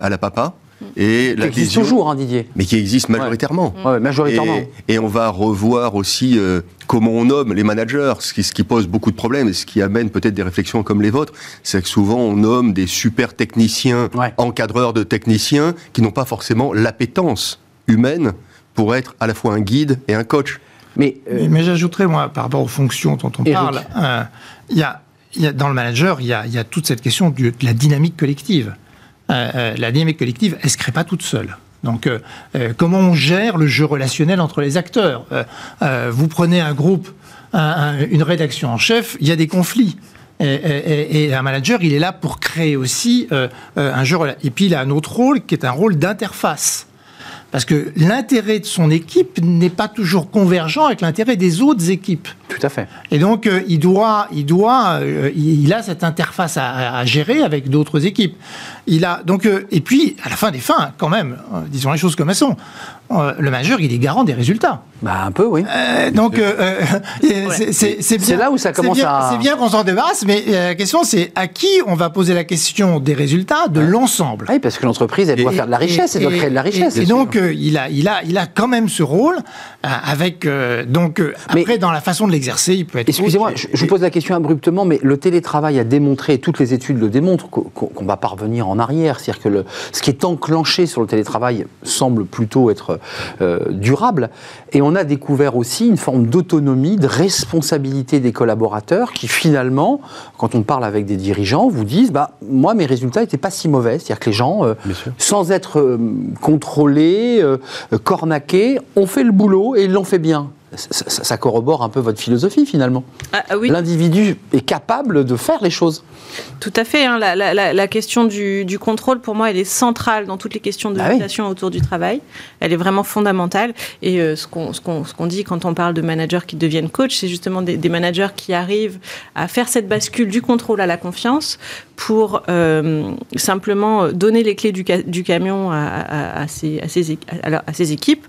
à la papa. Et Qui existe toujours, hein, Didier. mais qui existe majoritairement. Ouais, majoritairement. Et, et on va revoir aussi euh, comment on nomme les managers, ce qui, ce qui pose beaucoup de problèmes et ce qui amène peut-être des réflexions comme les vôtres. C'est que souvent on nomme des super techniciens, Ouais. encadreurs de techniciens, qui n'ont pas forcément l'appétence humaine pour être à la fois un guide et un coach. Mais euh, Mais, mais j'ajouterais, moi, par rapport aux fonctions dont on Eric. parle, euh, il y, a, il y a- dans le manager, il y a, il y a toute cette question de la dynamique collective. Euh, euh, la dynamique collective, elle ne se crée pas toute seule. Donc, euh, comment on gère le jeu relationnel entre les acteurs Vous prenez un groupe, un- un- une rédaction en chef, il y a des conflits. Et, et- un manager, il est là pour créer aussi un jeu. Et puis, il a un autre rôle qui est un rôle d'interface. Parce que l'intérêt de son équipe n'est pas toujours convergent avec l'intérêt des autres équipes. tout à fait. Et donc, euh, il doit, il doit, euh, il a cette interface à, gérer avec d'autres équipes. Il a donc, euh, et puis à la fin des fins, quand même, euh, disons les choses comme elles sont. Euh, le manager, il est garant des résultats. Bah, un peu, oui. Euh, donc, euh, c'est- là où ça commence bien- à- C'est bien qu'on s'en débarrasse, mais la question, c'est à qui on va poser la question des résultats de l'ensemble. Oui, parce que l'entreprise, elle doit Et- faire de la richesse, elle doit et- créer de la richesse. Et, donc, il, a, il, a, il a quand même ce rôle avec. donc, euh, Mais- après, dans la façon de l'exercer, il peut être. Excusez-moi, je, vous pose la question abruptement, mais le télétravail a démontré, et toutes les études le démontrent, qu'o- qu'o- qu'on va pas revenir en arrière. C'est-à-dire que le, ce qui est enclenché sur le télétravail semble plutôt être durable. Et on a découvert aussi une forme d'autonomie, de responsabilité des collaborateurs qui finalement, quand on parle avec des dirigeants, vous disent bah, Moi, mes résultats n'étaient pas si mauvais. C'est-à-dire que les gens, euh, sans être euh, contrôlés, euh, cornaqués, ont fait le boulot et ils l'ont fait bien. Ça, corrobore un peu votre philosophie finalement. Ah, ah oui, L'individu est capable de faire les choses. tout à fait. hein. La, la- la- la question du, du contrôle, pour moi, elle est centrale dans toutes les questions de Ah oui. autour du travail. Elle est vraiment fondamentale. Et euh, ce qu'on dit quand on parle de managers qui deviennent coach, c'est justement des, des managers qui arrivent à faire cette bascule du contrôle à la confiance pour euh, simplement donner les clés du, ca- du camion à, à- ses équipes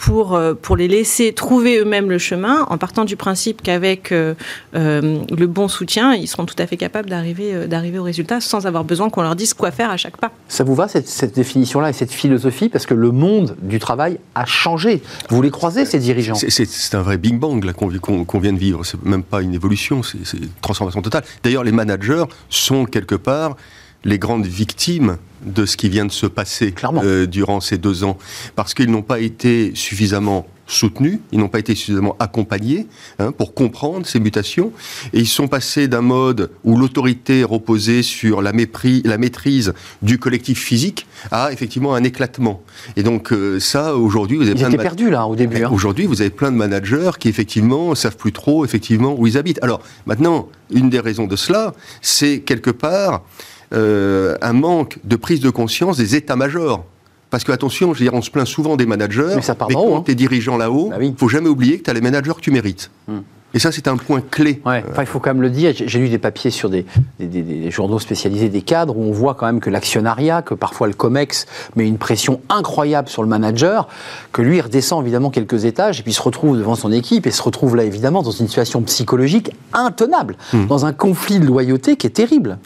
pour, euh, pour les laisser trouver eux-mêmes le chemin, en partant du principe qu'avec euh, euh, le bon soutien, ils seront tout à fait capables d'arriver d'arriver au résultat sans avoir besoin qu'on leur dise quoi faire à chaque pas. Ça vous va cette, cette définition-là et cette philosophie? Parce que le monde du travail a changé. Vous les croisez, ces dirigeants? C'est- un vrai Big Bang là, qu'on vit- qu'on- qu'on vient de vivre. C'est même pas une évolution, c'est c'est une transformation totale. D'ailleurs, les managers sont quelque part les grandes victimes de ce qui vient de se passer euh, durant ces deux ans, parce qu'ils n'ont pas été suffisamment soutenus, ils n'ont pas été suffisamment accompagnés hein, pour comprendre ces mutations, et ils sont passés d'un mode où l'autorité reposait sur la, mépris, la maîtrise du collectif physique à effectivement un éclatement. Et donc euh, ça, aujourd'hui, vous avez Ils plein de étaient ma- perdus là au début. hein. Aujourd'hui, vous avez plein de managers qui effectivement savent plus trop effectivement où ils habitent. Alors maintenant, une des raisons de cela, c'est quelque part euh, un manque de prise de conscience des états-majors. Parce que attention, je veux dire, on se plaint souvent des managers, Mais ça part haut, quand hein. tu es dirigeant là-haut, Bah oui. faut jamais oublier que tu as les managers que tu mérites. Hmm. Et ça, c'est un point clé. Ouais, enfin, il faut quand même le dire. J'ai lu des papiers sur des, des- des- des journaux spécialisés des cadres où on voit quand même que l'actionnariat, que parfois le COMEX met une pression incroyable sur le manager, que lui il redescend évidemment quelques étages et puis se retrouve devant son équipe et se retrouve là évidemment dans une situation psychologique intenable, dans un conflit de loyauté qui est terrible.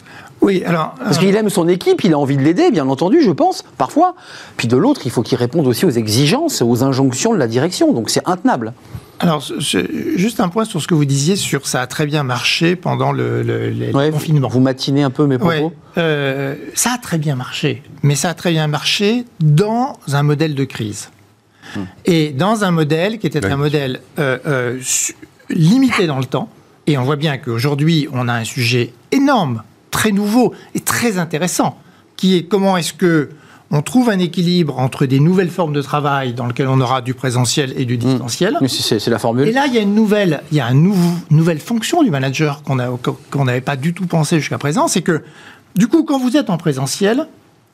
Oui, alors. Parce euh, qu'il aime son équipe, il a envie de l'aider, bien entendu, je pense, parfois. Puis de l'autre, il faut qu'il réponde aussi aux exigences, aux injonctions de la direction. Donc c'est intenable. Alors, juste un point sur ce que vous disiez sur ça a très bien marché pendant le, le- les Ouais, confinements. Vous matinez un peu mes propos Ouais, euh, ça a très bien marché, mais ça a très bien marché dans un modèle de crise. Et dans un modèle qui était un modèle euh, euh, limité dans le temps, et on voit bien qu'aujourd'hui, on a un sujet énorme, très nouveau et très intéressant, qui est comment est-ce que on trouve un équilibre entre des nouvelles formes de travail dans lesquelles on aura du présentiel et du distanciel. Mais c'est- la formule. Et là, il y a une nouvelle, il y a une nouvelle fonction du manager qu'on n'avait pas du tout pensé jusqu'à présent, c'est que du coup, quand vous êtes en présentiel,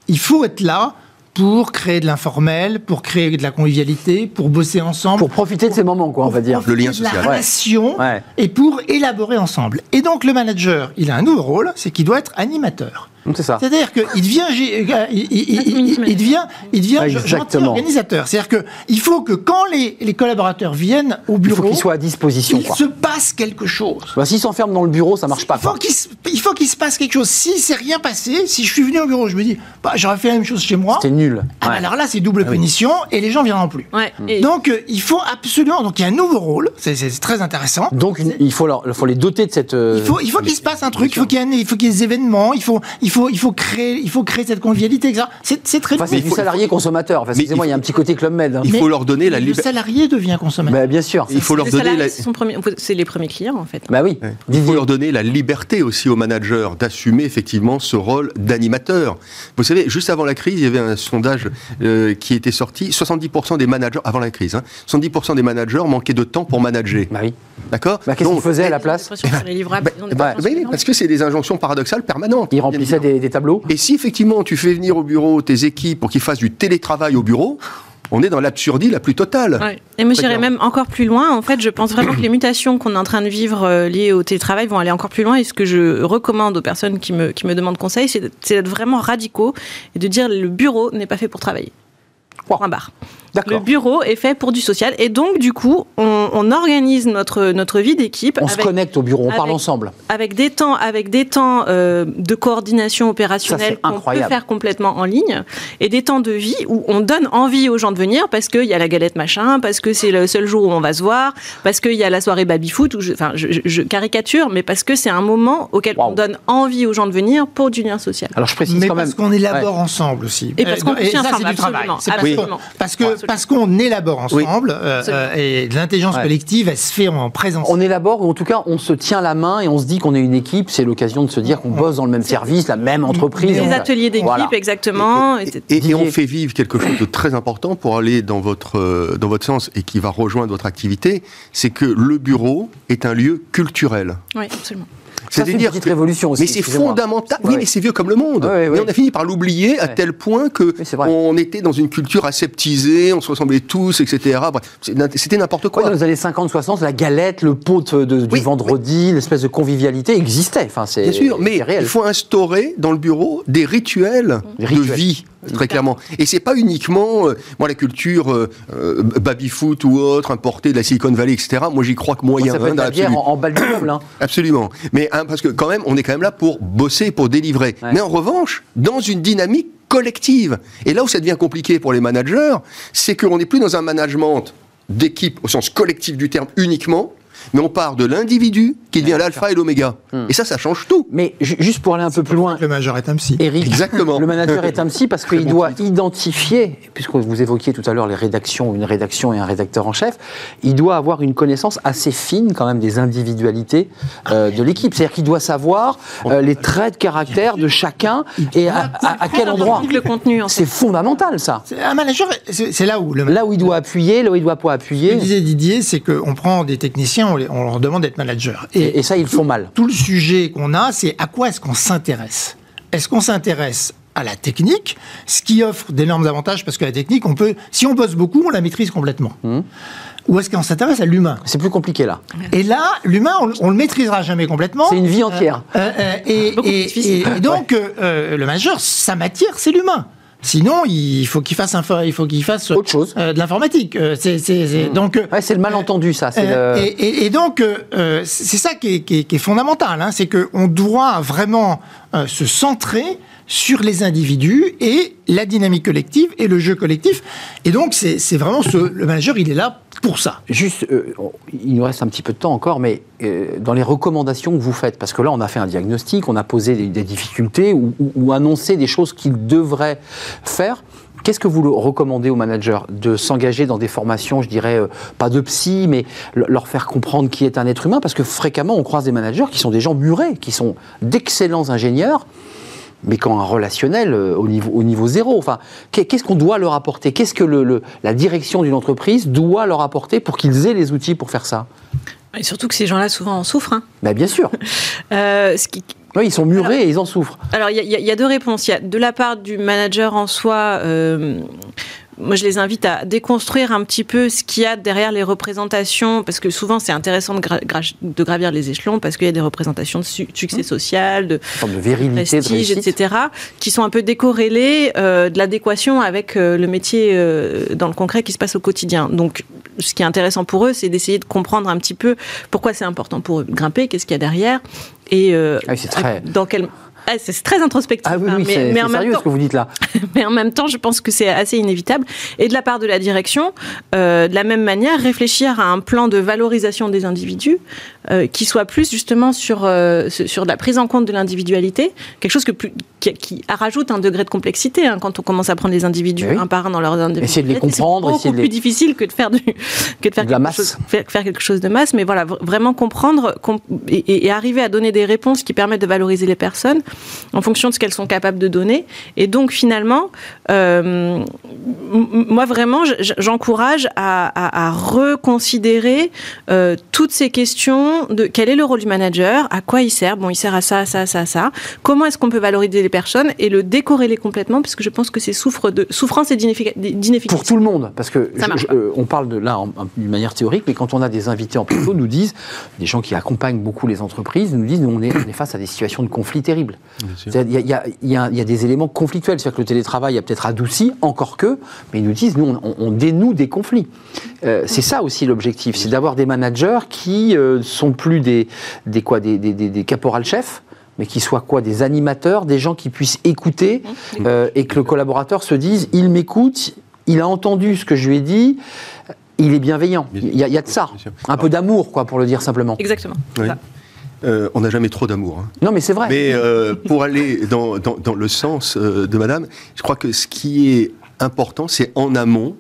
il faut être là pour créer de l'informel, pour créer de la convivialité, pour bosser ensemble, Pour profiter de ces moments, quoi, on va dire. Le lien de la social. relation Ouais. et pour élaborer ensemble. Et donc le manager, il a un nouveau rôle, c'est qu'il doit être animateur. C'est ça. C'est-à-dire qu'il devient, euh, il, il- il- il- il devient, il devient exactement. organisateur. C'est-à-dire que il faut que quand les, les collaborateurs viennent au Il bureau, faut qu'il soit à disposition. il quoi. se passe quelque chose. Bah, S'il s'enferme dans le bureau, ça marche pas. Il faut qu'il se, il faut qu'il se passe quelque chose. Si c'est rien passé, si je suis venu au bureau, je me dis, bah, j'aurais fait la même chose chez moi. C'était nul. Ah, bah, Ouais. alors là, c'est double punition et les gens viendront plus. Ouais. Et- Donc, euh, il faut absolument. Donc, il y a un nouveau rôle. C'est très intéressant. Donc il faut, leur- il faut les doter de cette. euh, Il faut, il faut qu'il se passe un truc, il faut qu'il y ait, il faut qu'il y ait des événements, il faut, il faut, il faut créer, il faut créer cette convivialité, etc. C'est c'est très Enfin, c'est du il faut- salarié consommateur. Enfin, Excusez-moi, il il y a un petit côté Club Med. hein. Il Mais- faut leur donner la Le liberté. salarié devient consommateur. Bah, bien sûr. Il faut leur donner la... c'est son premier- c'est les premiers clients en fait. Bah oui. Ouais. Il faut leur donner la liberté aussi aux managers d'assumer effectivement ce rôle d'animateur. Vous savez, juste avant la crise, il y avait un sondage euh, qui était sorti. 70% des managers, avant la crise, hein, 70% des managers manquaient de temps pour manager. Bah oui. D'accord Bah, Qu'est-ce Donc, qu'ils faisaient à la place les livrables, bah, bah, oui, parce que c'est des injonctions paradoxales permanentes. Ils remplissaient des, des tableaux. Et si effectivement tu fais venir au bureau tes équipes pour qu'ils fassent du télétravail au bureau, on est dans l'absurdie la plus totale. Ouais. Et moi, j'irais même encore plus loin. En fait, je pense vraiment que les mutations qu'on est en train de vivre euh, liées au télétravail vont aller encore plus loin. Et ce que je recommande aux personnes qui me, qui me demandent conseil, c'est d'être- c'est d'être vraiment radicaux et de dire le bureau n'est pas fait pour travailler. Wow. Point barre. Le bureau est fait pour du social. Et donc, du coup, on, on organise notre, notre vie d'équipe On se connecte au bureau, on parle ensemble. avec des temps, avec des temps euh, de coordination opérationnelle Ça, qu'on peut faire complètement en ligne, et des temps de vie où on donne envie aux gens de venir parce qu'il y a la galette machin, parce que c'est le seul jour où on va se voir, parce qu'il y a la soirée baby foot, où je, enfin, je, je- je caricature, mais parce que c'est un moment auquel on donne envie aux gens de venir pour du lien social. Alors je précise Mais quand même. parce qu'on élabore ensemble aussi. Et parce qu'on Euh, tient ça, c'est ensemble, du travail. absolument, qu'on- parce que Absolument. parce qu'on élabore ensemble euh, euh, et l'intelligence Ouais. collective, elle se fait en présence. On élabore, ou en tout cas, on se tient la main et on se dit qu'on est une équipe. C'est l'occasion de se dire qu'on bosse dans le même service, la même entreprise. Des On- ateliers d'équipe, Voilà. exactement. Et, et- et- et Didier. on fait vivre quelque chose de très important pour aller dans votre, euh, dans votre sens et qui va rejoindre votre activité, c'est que le bureau est un lieu culturel. Oui, absolument. C'est une petite révolution aussi. Mais c'est fondamental. Oui, mais c'est vieux comme le monde. Mais ouais. on a fini par l'oublier à tel point que Oui, on était dans une culture aseptisée, on se ressemblait tous, etc. C'était n'importe Quoi, dans les années 50-60, la galette, le pot de- du Oui, vendredi, l'espèce de convivialité existait. Enfin, Bien sûr, mais réel. il faut instaurer dans le bureau des rituels, Des de vie, très clairement. Et c'est pas uniquement, euh, moi, la culture euh, euh, baby-foot ou autre, importée de la Silicon Valley, etc. Moi, j'y crois que moyen. ça peut être la bière en, en balle du meuble. hein. Absolument. Mais hein, parce que quand même, on est quand même là pour bosser, pour délivrer. Ouais. Mais en revanche, dans une dynamique collective. Et là où ça devient compliqué pour les managers, c'est qu'on n'est plus dans un management d'équipe au sens collectif du terme uniquement, mais on part de l'individu qui devient l'alpha et l'oméga. Hmm. Et ça, ça change tout. Mais ju- juste pour aller un peu plus loin, Le majeur est un psy. Eric, Exactement. le manager est un psy parce qu'il doit identifier, puisque vous évoquiez tout à l'heure les rédactions, une rédaction et un rédacteur en chef, il doit avoir une connaissance assez fine quand même des individualités euh, de l'équipe. C'est-à-dire qu'il doit savoir euh, les traits de caractère de chacun et à, à- à quel endroit. En fait. C'est fondamental ça. C'est- Un manager, c'est là où le Là où il doit appuyer, là où il doit pas Ce appuyer. que disait Didier, c'est qu'on prend des techniciens, on, les- on leur demande d'être manager. Et, et ça, ils font mal. tout le sujet qu'on a, c'est à quoi est-ce qu'on s'intéresse? Est-ce qu'on s'intéresse à la technique, ce qui offre d'énormes avantages? Parce que la technique, on peut, si on bosse beaucoup, on la maîtrise complètement. Mmh. Ou est-ce qu'on s'intéresse à l'humain? C'est plus compliqué là. Et là, l'humain, on, on le maîtrisera jamais complètement. C'est une vie entière. Euh, euh, et, plus et- difficile. et- et donc, euh, euh, le manager, sa matière, c'est l'humain. Sinon, il faut qu'il fasse, il faut qu'il fasse Autre chose. euh, de l'informatique. Euh, c'est, c'est- c'est- Donc, euh, Ouais, c'est le malentendu ça. C'est euh, le- et, et- et donc, euh, euh, c'est ça qui est, qui est- qui est fondamental, hein, c'est qu'on doit vraiment euh, se centrer sur les individus et la dynamique collective et le jeu collectif. Et donc, c'est vraiment ce, le manager, il est là pour ça. Juste, euh, il nous reste un petit peu de temps encore, mais euh, dans les recommandations que vous faites, parce que là, on a fait un diagnostic, on a posé des, difficultés ou, annoncé des choses qu'ils devraient faire. Qu'est-ce que vous recommandez aux managers De s'engager dans des formations, je dirais, euh, pas de psy, mais le- leur faire comprendre qui est un être humain, parce que fréquemment, on croise des managers qui sont des gens murés, qui sont d'excellents ingénieurs, mais qui ont un relationnel euh, au niveau, au niveau zéro. Enfin, qu'est- qu'est-ce qu'on doit leur apporter? Qu'est-ce que le- le- la direction d'une entreprise doit leur apporter pour qu'ils aient les outils pour faire ça? Et surtout que ces gens-là, souvent, en souffrent. hein. Ben, Bien sûr. Euh, ce qui, Oui, ils sont murés et ils en souffrent. Alors, il y, a- il y a deux réponses. Il y a de la part du manager en soi, euh, moi je les invite à déconstruire un petit peu ce qu'il y a derrière les représentations, parce que souvent c'est intéressant de, de, gravir les échelons, parce qu'il y a des représentations de succès mmh. social, de, de prestige, etc., qui sont un peu décorrélées euh, de l'adéquation avec euh, le métier euh, dans le concret qui se passe au quotidien. Donc ce qui est intéressant pour eux, c'est d'essayer de comprendre un petit peu pourquoi c'est important pour eux de grimper, qu'est-ce qu'il y a derrière, et ah très... dans quel ah, c'est très introspectif. Ah oui, hein, mais, mais en sérieux ce que vous dites là. mais en même temps, je pense que c'est assez inévitable. Et de la part de la direction, euh, de la même manière, réfléchir à un plan de valorisation des individus euh, qui soit plus justement sur, euh, sur la prise en compte de l'individualité, quelque chose que plus, qui, qui, rajoute un degré de complexité hein, quand on commence à prendre les individus un par un dans leurs individus. Essayer de les comprendre. C'est beaucoup plus difficile que de faire, du, que de faire, quelque, masse. Chose, faire, quelque chose de masse. Mais voilà, vraiment comprendre et, et arriver à donner des réponses qui permettent de valoriser les personnes en fonction de ce qu'elles sont capables de donner. Et donc finalement, euh, moi vraiment, j'encourage à, à, reconsidérer euh, toutes ces questions de quel est le rôle du manager, à quoi il sert, bon il sert à ça, à ça, à ça, à ça, comment est-ce qu'on peut valoriser les personnes et le décorréler complètement, parce que je pense que c'est souffre de souffrance et d'inefficacité. Pour tout le monde, parce que euh, on parle de là d'une manière théorique, mais quand on a des invités en plateau, nous disent, des gens qui accompagnent beaucoup les entreprises, nous disent, nous on est, on est face à des situations de conflit terribles. Il y, y, a, des éléments conflictuels, c'est-à-dire que le télétravail a peut-être adouci, encore que, mais ils nous disent, nous, on, dénoue des conflits. Euh, c'est ça aussi l'objectif, c'est d'avoir des managers qui euh, sont plus des, des, quoi, des, des, des caporal-chefs, mais qui soient quoi Des animateurs, des gens qui puissent écouter mmh. euh, et que le collaborateur se dise, il m'écoute, il a entendu ce que je lui ai dit, il est bienveillant. Il y, a, de ça. Un peu d'amour, quoi, pour le dire simplement. Exactement. Euh, on n'a jamais trop d'amour. Hein. Non, mais c'est vrai. Mais euh, pour aller dans, le sens euh, de Madame, je crois que ce qui est important, c'est en amont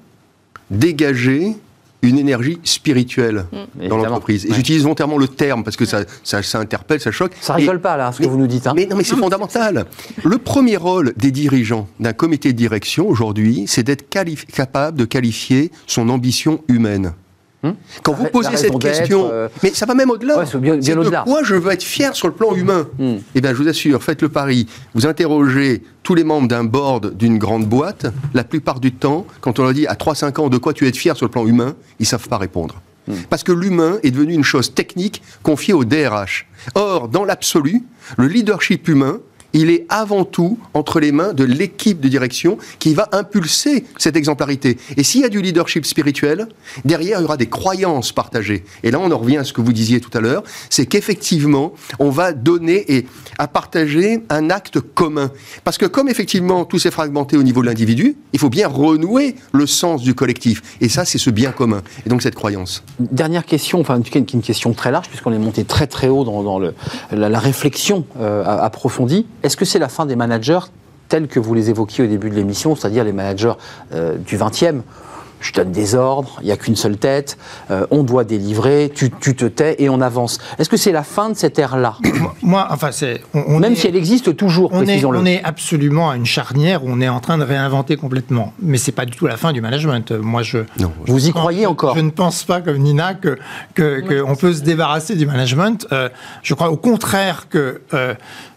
dégager une énergie spirituelle mmh. dans l'entreprise. Et j'utilise volontairement le terme parce que ça, ça, interpelle, ça choque. Ça rigole pas là, ce que vous nous dites. Hein. Mais non, mais c'est fondamental. Le premier rôle des dirigeants d'un comité de direction aujourd'hui, c'est d'être capable de qualifier son ambition humaine. Hmm Quand vous posez cette question, euh, mais ça va même au-delà. Ouais, bien, bien au de quoi je veux être fier sur le plan humain hmm. Eh bien, je vous assure, faites le pari. Vous interrogez tous les membres d'un board d'une grande boîte. La plupart du temps, quand on leur dit à 3-5 ans de quoi tu es fier sur le plan humain, ils savent pas répondre. Hmm. Parce que l'humain est devenu une chose technique confiée au DRH. Or, dans l'absolu, le leadership humain, il est avant tout entre les mains de l'équipe de direction qui va impulser cette exemplarité. Et s'il y a du leadership spirituel, derrière, il y aura des croyances partagées. Et là, on en revient à ce que vous disiez tout à l'heure, c'est qu'effectivement, on va donner et à partager un acte commun. Parce que comme effectivement tout s'est fragmenté au niveau de l'individu, il faut bien renouer le sens du collectif. Et ça, c'est ce bien commun. Et donc cette croyance. Dernière question, enfin une question très large, puisqu'on est monté très très haut dans, la, réflexion euh, approfondie. Est-ce que c'est la fin des managers tels que vous les évoquiez au début de l'émission, c'est-à-dire les managers euh, du 20e je donne des ordres, il n'y a qu'une seule tête, euh, on doit délivrer, tu, te tais et on avance. Est-ce que c'est la fin de cette ère-là? Moi, enfin, c'est. Même si elle existe toujours, on est, on est absolument à une charnière où on est en train de réinventer complètement. Mais c'est pas du tout la fin du management. Moi, je. vous y croyez encore? Je ne pense pas, comme Nina, que qu'on peut se débarrasser du management. Euh, je crois au contraire que euh,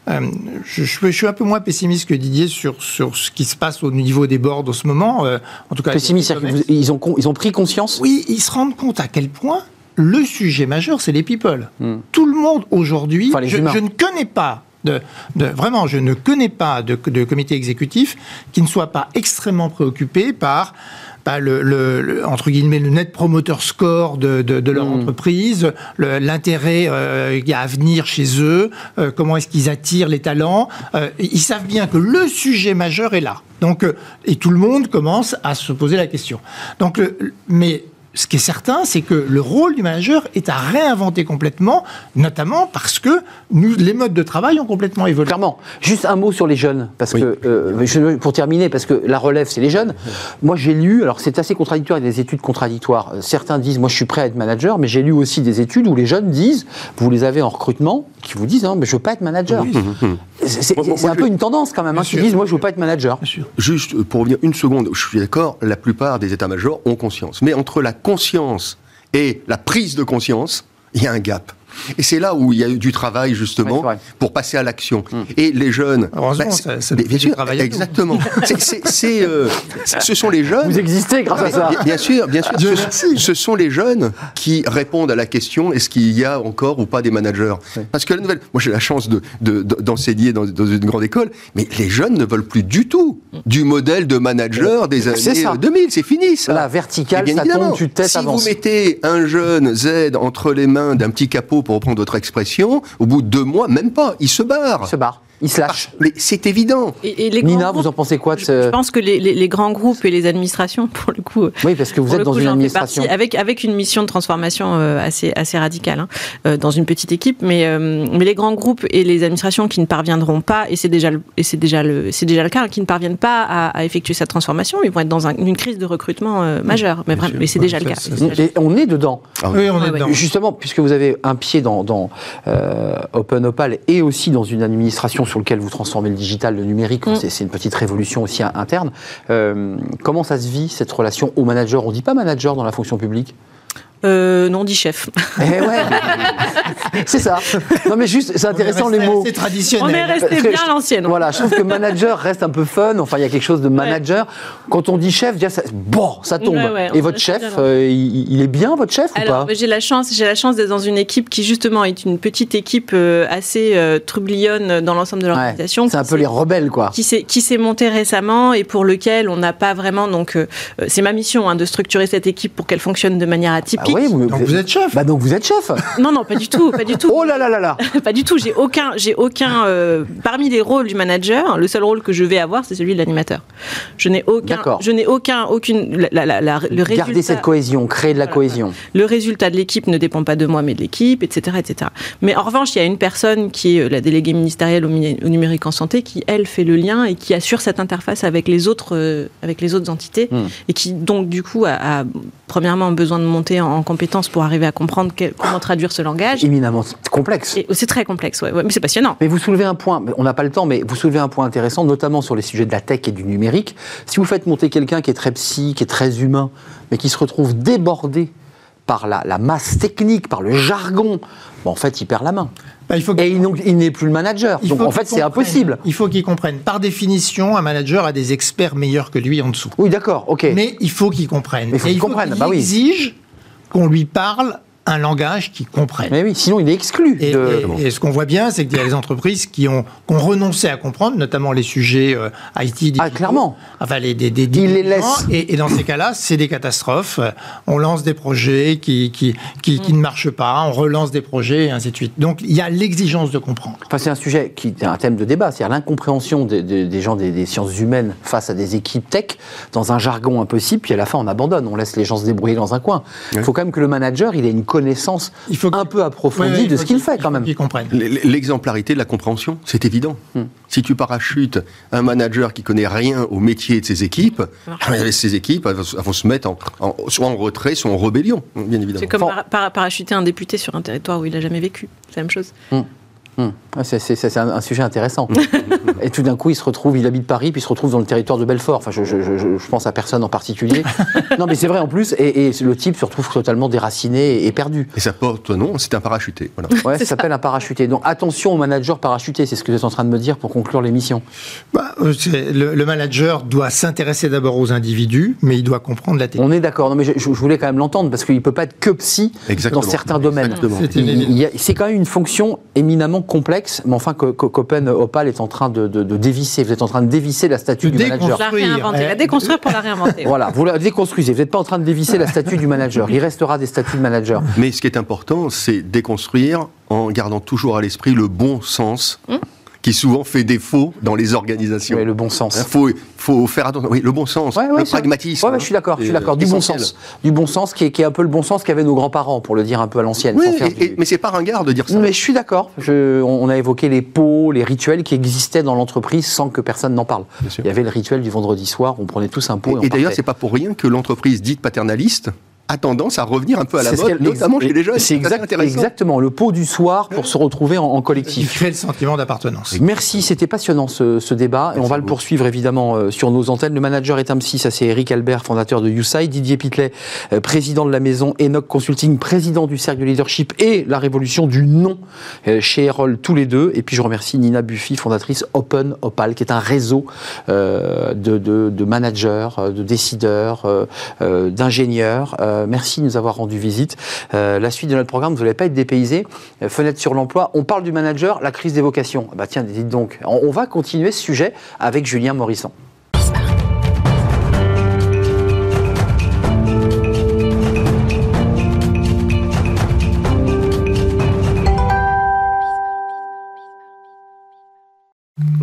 je, je, suis un peu moins pessimiste que Didier sur, sur ce qui se passe au niveau des boards en ce moment. Euh, en tout cas, pessimiste, ils ont, ils ont pris conscience? Oui, ils se rendent compte à quel point le sujet majeur, c'est les people. Hmm. Tout le monde aujourd'hui, je, ne connais pas de, de, vraiment, je ne connais pas de, de comité exécutif qui ne soit pas extrêmement préoccupé par pas le, entre guillemets le net promoter score de, de, leur hmm. entreprise, l'intérêt euh, qu'il y a à venir chez eux, euh, comment est-ce qu'ils attirent les talents. Euh, ils savent bien que le sujet majeur est là. Donc, et tout le monde commence à se poser la question. Donc, mais ce qui est certain, c'est que le rôle du manager est à réinventer complètement, notamment parce que nous, les modes de travail ont complètement évolué. Clairement. Juste un mot sur les jeunes, parce que euh, pour terminer, parce que la relève, c'est les jeunes. Moi, j'ai lu, alors c'est assez contradictoire, il y a des études contradictoires. Euh, certains disent, moi, je suis prêt à être manager, mais j'ai lu aussi des études où les jeunes disent, vous les avez en recrutement, qui vous disent, non, mais je veux pas être manager. C'est un peu une tendance quand même, hein, qui disent, moi, je veux pas être manager. Juste pour revenir une seconde, je suis d'accord, la plupart des états-majors ont conscience, mais entre la conscience et la prise de conscience, il y a un gap. Et c'est là où il y a eu du travail justement pour passer à l'action. Et les jeunes, Heureusement, c'est- ça- ça bien nous fait du sûr, exactement. Euh, ce sont les jeunes. Vous existez grâce à ça. Bien, bien sûr, bien sûr. Dieu Ce, merci. ce sont les jeunes qui répondent à la question est-ce qu'il y a encore ou pas des managers Parce que la nouvelle, moi j'ai la chance de- de- de- d'enseigner dans, dans une grande école, mais les jeunes ne veulent plus du tout du modèle de manager des années ça. euh, 2000. C'est fini ça. La verticale, ça évidemment, tombe, tu te têtes, si avance. vous mettez un jeune Z entre les mains d'un petit capot, pour reprendre votre expression, au bout de deux mois, même pas, il se barre. Il se barre, il se lâche. Mais c'est évident. Et, et les Nina, vous en pensez quoi de je, ce... je pense que les, les- les grands groupes et les administrations, pour le coup, Oui, parce que vous êtes dans coup, une administration. partie, avec, avec une mission de transformation euh, assez, assez radicale, hein, euh, dans une petite équipe. Mais, euh, mais les grands groupes et les administrations qui ne parviendront pas, et c'est déjà, le- et c'est déjà, le, c'est déjà le cas, hein, qui ne parviennent pas à, à effectuer cette transformation, ils vont être dans un- une crise de recrutement euh, majeure. Mais, vraiment, mais c'est Ouais, déjà le cas. Et on est dedans. Oui, on est dedans. Justement, puisque vous avez un pied dans, dans, euh, Open Opal et aussi dans une administration sur laquelle vous transformez le digital, le numérique, Mm. c'est une petite révolution aussi in- interne. Euh, comment ça se vit cette relation au manager? On dit pas manager dans la fonction publique? Euh, non, dit chef. Eh ouais, c'est ça. Non mais juste, c'est intéressant les mots. C'est traditionnel. On est resté bien à l'ancienne. Voilà, je trouve que manager reste un peu fun. Enfin, il y a quelque chose de manager. Quand on dit chef, déjà, ça, bon, ça tombe. Ouais, ouais, on Et votre chef, là. euh, il, il est bien, votre chef ou Alors, pas? j'ai la chance, j'ai la chance d'être dans une équipe qui justement est une petite équipe euh, assez euh, trublionne dans l'ensemble de l'organisation. C'est un qui peu les rebelles, quoi. qui s'est qui s'est monté récemment et pour lequel on n'a pas vraiment donc c'est ma mission hein, de structurer cette équipe pour qu'elle fonctionne de manière atypique. Oui, vous, Donc vous êtes chef. Bah donc vous êtes chef. Non non pas du tout pas du tout Oh là là là là. pas du tout j'ai aucun j'ai aucun euh, parmi les rôles du manager le seul rôle que je vais avoir c'est celui de l'animateur. Je n'ai aucun D'accord. je n'ai aucun aucune la, la- la- la- le Garder résultat cette cohésion, créer de la Voilà, cohésion. le résultat de l'équipe ne dépend pas de moi, mais de l'équipe, etc., etc. Mais en revanche, il y a une personne qui est euh, la déléguée ministérielle au, mi- au numérique en santé, qui elle fait le lien et qui assure cette interface avec les autres, euh, avec les autres entités, Hmm. et qui donc du coup a, a, premièrement besoin de monter en, en compétences pour arriver à comprendre quel- comment traduire ce langage. Éminemment complexe. C'est très complexe, ouais, ouais, mais c'est passionnant. Mais vous soulevez un point, on n'a pas le temps, mais vous soulevez un point intéressant, notamment sur les sujets de la tech et du numérique. Si vous faites monter quelqu'un qui est très psy, qui est très humain, mais qui se retrouve débordé par la, la masse technique, par le jargon, en fait, il perd la main. Bah, il faut Et il, il n'est plus le manager. il Donc en fait, c'est impossible. Il faut qu'il comprenne. Par définition, un manager a des experts meilleurs que lui en dessous. Oui, d'accord, ok. Mais il faut qu'il comprenne. Mais il faut qu'il comprenne, qu'il bah oui. Qu'on lui parle un langage qu'il comprenne. Mais oui, sinon il est exclu. Et, de- et- et ce qu'on voit bien, c'est qu'il y a des entreprises qui ont, qui ont renoncé à comprendre, notamment les sujets euh, IT. Ah, clairement. Enfin, les, des, des, Ils les laissent. Et, et dans ces cas-là, c'est des catastrophes. On lance des projets qui, qui, qui, qui ne marchent pas, on relance des projets, et ainsi de suite. Donc, il y a l'exigence de comprendre. Enfin, c'est un sujet qui est un thème de débat, c'est-à-dire l'incompréhension des, des- des gens des, des sciences humaines face à des équipes tech dans un jargon impossible, puis à la fin on abandonne, on laisse les gens se débrouiller dans un coin. Il faut quand même que le manager il ait une connaissance Il faut un peu approfondie de ce qu'il fait quand même. Qu'ils comprennent. L- L'exemplarité de la compréhension, c'est évident. Hmm. Si tu parachutes un manager qui connaît rien au métier de ses équipes, euh, ces équipes elles vont, elles vont se mettre en, en- soit en retrait, soit en rébellion, bien évidemment. C'est comme Enfin- parachuter un député sur un territoire où il n'a jamais vécu. C'est la même chose. Hum. Ouais, C'est c'est- c'est un, un sujet intéressant. Et tout d'un coup, il se retrouve, il habite Paris, puis il se retrouve dans le territoire de Belfort. Enfin, je, je- je- je- je pense à personne en particulier. non, mais c'est vrai en plus. Et, et le type se retrouve totalement déraciné et, perdu. Et ça porte non, c'est un parachuté. Voilà. Ouais, ça s'appelle un parachuté. Donc attention au manager parachuté, c'est ce que vous êtes en train de me dire pour conclure l'émission. Bah, euh, le, le manager doit s'intéresser d'abord aux individus, mais il doit comprendre la technique. On est d'accord. Non, mais je, je voulais quand même l'entendre parce qu'il ne peut pas être que psy Exactement. dans certains domaines. Exactement. C'est quand même une fonction éminemment complexe, mais enfin que, que qu'Open Opal est en train de, de- de dévisser. Vous êtes en train de dévisser la statue De du manager. La réinventer, la déconstruire pour la réinventer. Voilà, vous la déconstruisez. Vous n'êtes pas en train de dévisser la statue du manager. Il restera des statuts de manager. Mais ce qui est important, c'est déconstruire en gardant toujours à l'esprit le bon sens qui souvent fait défaut dans les organisations. Oui, le bon sens. Il faut, faut faire attention. Oui, le bon sens, Ouais, ouais, le pragmatisme. Ouais, je suis d'accord, je suis C'est, d'accord. Du bon sens. Du bon sens qui est, qui est un peu le bon sens qu'avaient nos grands-parents, pour le dire un peu à l'ancienne. Oui, sans faire et- du- et- mais c'est pas ringard de dire ça. Non, mais je suis d'accord. On a évoqué les pots, les rituels qui existaient dans l'entreprise sans que personne n'en parle. Il y avait le rituel du vendredi soir, on prenait tous un pot et, Et, et d'ailleurs, c'est pas pour rien que l'entreprise dite paternaliste a tendance à revenir un peu à la mode, notamment chez les jeunes. C'est exact- exactement le pot du soir pour se retrouver en, en Il collectif. crée le sentiment d'appartenance. Merci, c'était passionnant ce, ce débat et on va le poursuivre évidemment euh, sur nos antennes. Le manager est M6, ça c'est Eric Albert, fondateur de YouSide, Didier Pitlet, euh, président de la maison Enoch Consulting, président du cercle de leadership et la révolution du nom euh, chez Erol tous les deux. Et puis je remercie Nina Buffy, fondatrice Open Opal, qui est un réseau de, de- de managers, de décideurs, d'ingénieurs. Euh, merci de nous avoir rendu visite. Euh, la suite de notre programme, vous n'allez pas être dépaysé. Euh, fenêtre sur l'emploi, on parle du manager, la crise des vocations. Ah Bah tiens, dites donc, on, va continuer ce sujet avec Julien Morisson.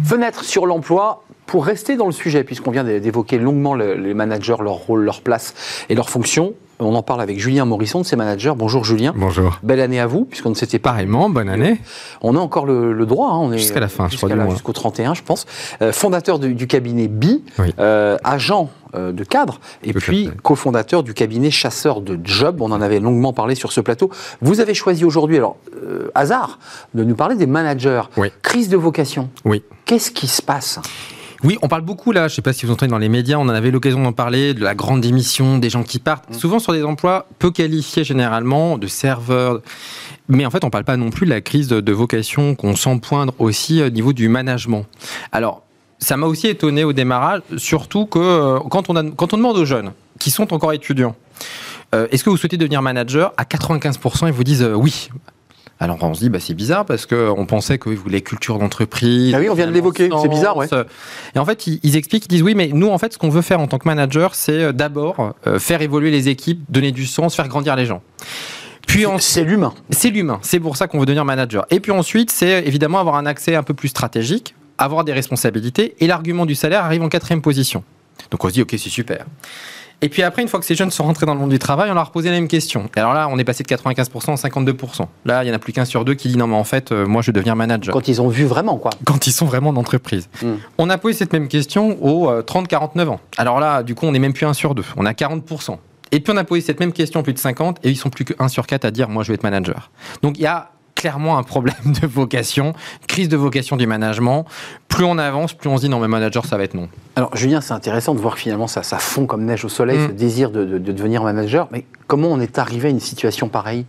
Fenêtre sur l'emploi, pour rester dans le sujet, puisqu'on vient d'évoquer longuement le- les managers, leur rôle, leur place et leur fonction, on en parle avec Julien Morisson de ces managers. Bonjour Julien. Bonjour. Belle année à vous, puisqu'on ne s'était pas Pareillement, bonne année. on a encore le, le droit, hein, on est Jusqu'à la fin, je crois, jusqu'au 31, je pense. Euh, fondateur du, du cabinet BI, Oui. euh, agent euh, de cadre, et Tout puis cofondateur du cabinet chasseur de job. On en avait longuement parlé sur ce plateau. Vous avez choisi aujourd'hui, alors euh, hasard, de nous parler des managers. Oui. Crise de vocation. Oui. Qu'est-ce qui se passe? Oui, on parle beaucoup là, je ne sais pas si vous entendez dans les médias, on en avait l'occasion d'en parler, de la grande démission, des gens qui partent, souvent sur des emplois peu qualifiés généralement, de serveurs. Mais en fait, on ne parle pas non plus de la crise de, de vocation qu'on sent poindre aussi au niveau du management. Alors, ça m'a aussi étonné au démarrage, surtout que euh, quand, on a- quand on demande aux jeunes qui sont encore étudiants, euh, est-ce que vous souhaitez devenir manager À 95%, ils vous disent euh, oui. Alors on se dit, bah, c'est bizarre parce qu'on pensait qu'ils voulaient culture d'entreprise. Ah oui, on vient de l'évoquer, c'est bizarre, ouais. Et en fait, ils, ils expliquent, ils disent oui, mais nous, en fait, ce qu'on veut faire en tant que manager, c'est euh, d'abord euh, faire évoluer les équipes, donner du sens, faire grandir les gens. Puis C'est l'humain. c'est l'humain, c'est pour ça qu'on veut devenir manager. Et puis ensuite, c'est évidemment avoir un accès un peu plus stratégique, avoir des responsabilités, et l'argument du salaire arrive en quatrième position. Donc on se dit, ok, c'est super. Et puis après, une fois que ces jeunes sont rentrés dans le monde du travail, on leur a posé la même question. Et alors là, on est passé de 95% à 52%. Là, il y en a plus qu'un sur deux qui dit, non, mais en fait, euh, moi, je vais devenir manager Quand ils ont vu vraiment, quoi. quand ils sont vraiment en entreprise. Mm. On a posé cette même question aux euh, 30-49 ans. Alors là, du coup, on n'est même plus un sur deux, on a 40%. Et puis on a posé cette même question plus de 50 et ils sont plus que 1 sur 4 à dire moi je vais être manager. Donc il y a clairement un problème de vocation, crise de vocation du management. Plus on avance, plus on se dit non mais manager ça va être non. Alors Julien, c'est intéressant de voir que finalement ça, ça fond comme neige au soleil, Mm. ce désir de, de- de devenir manager. Mais comment on est arrivé à une situation pareille?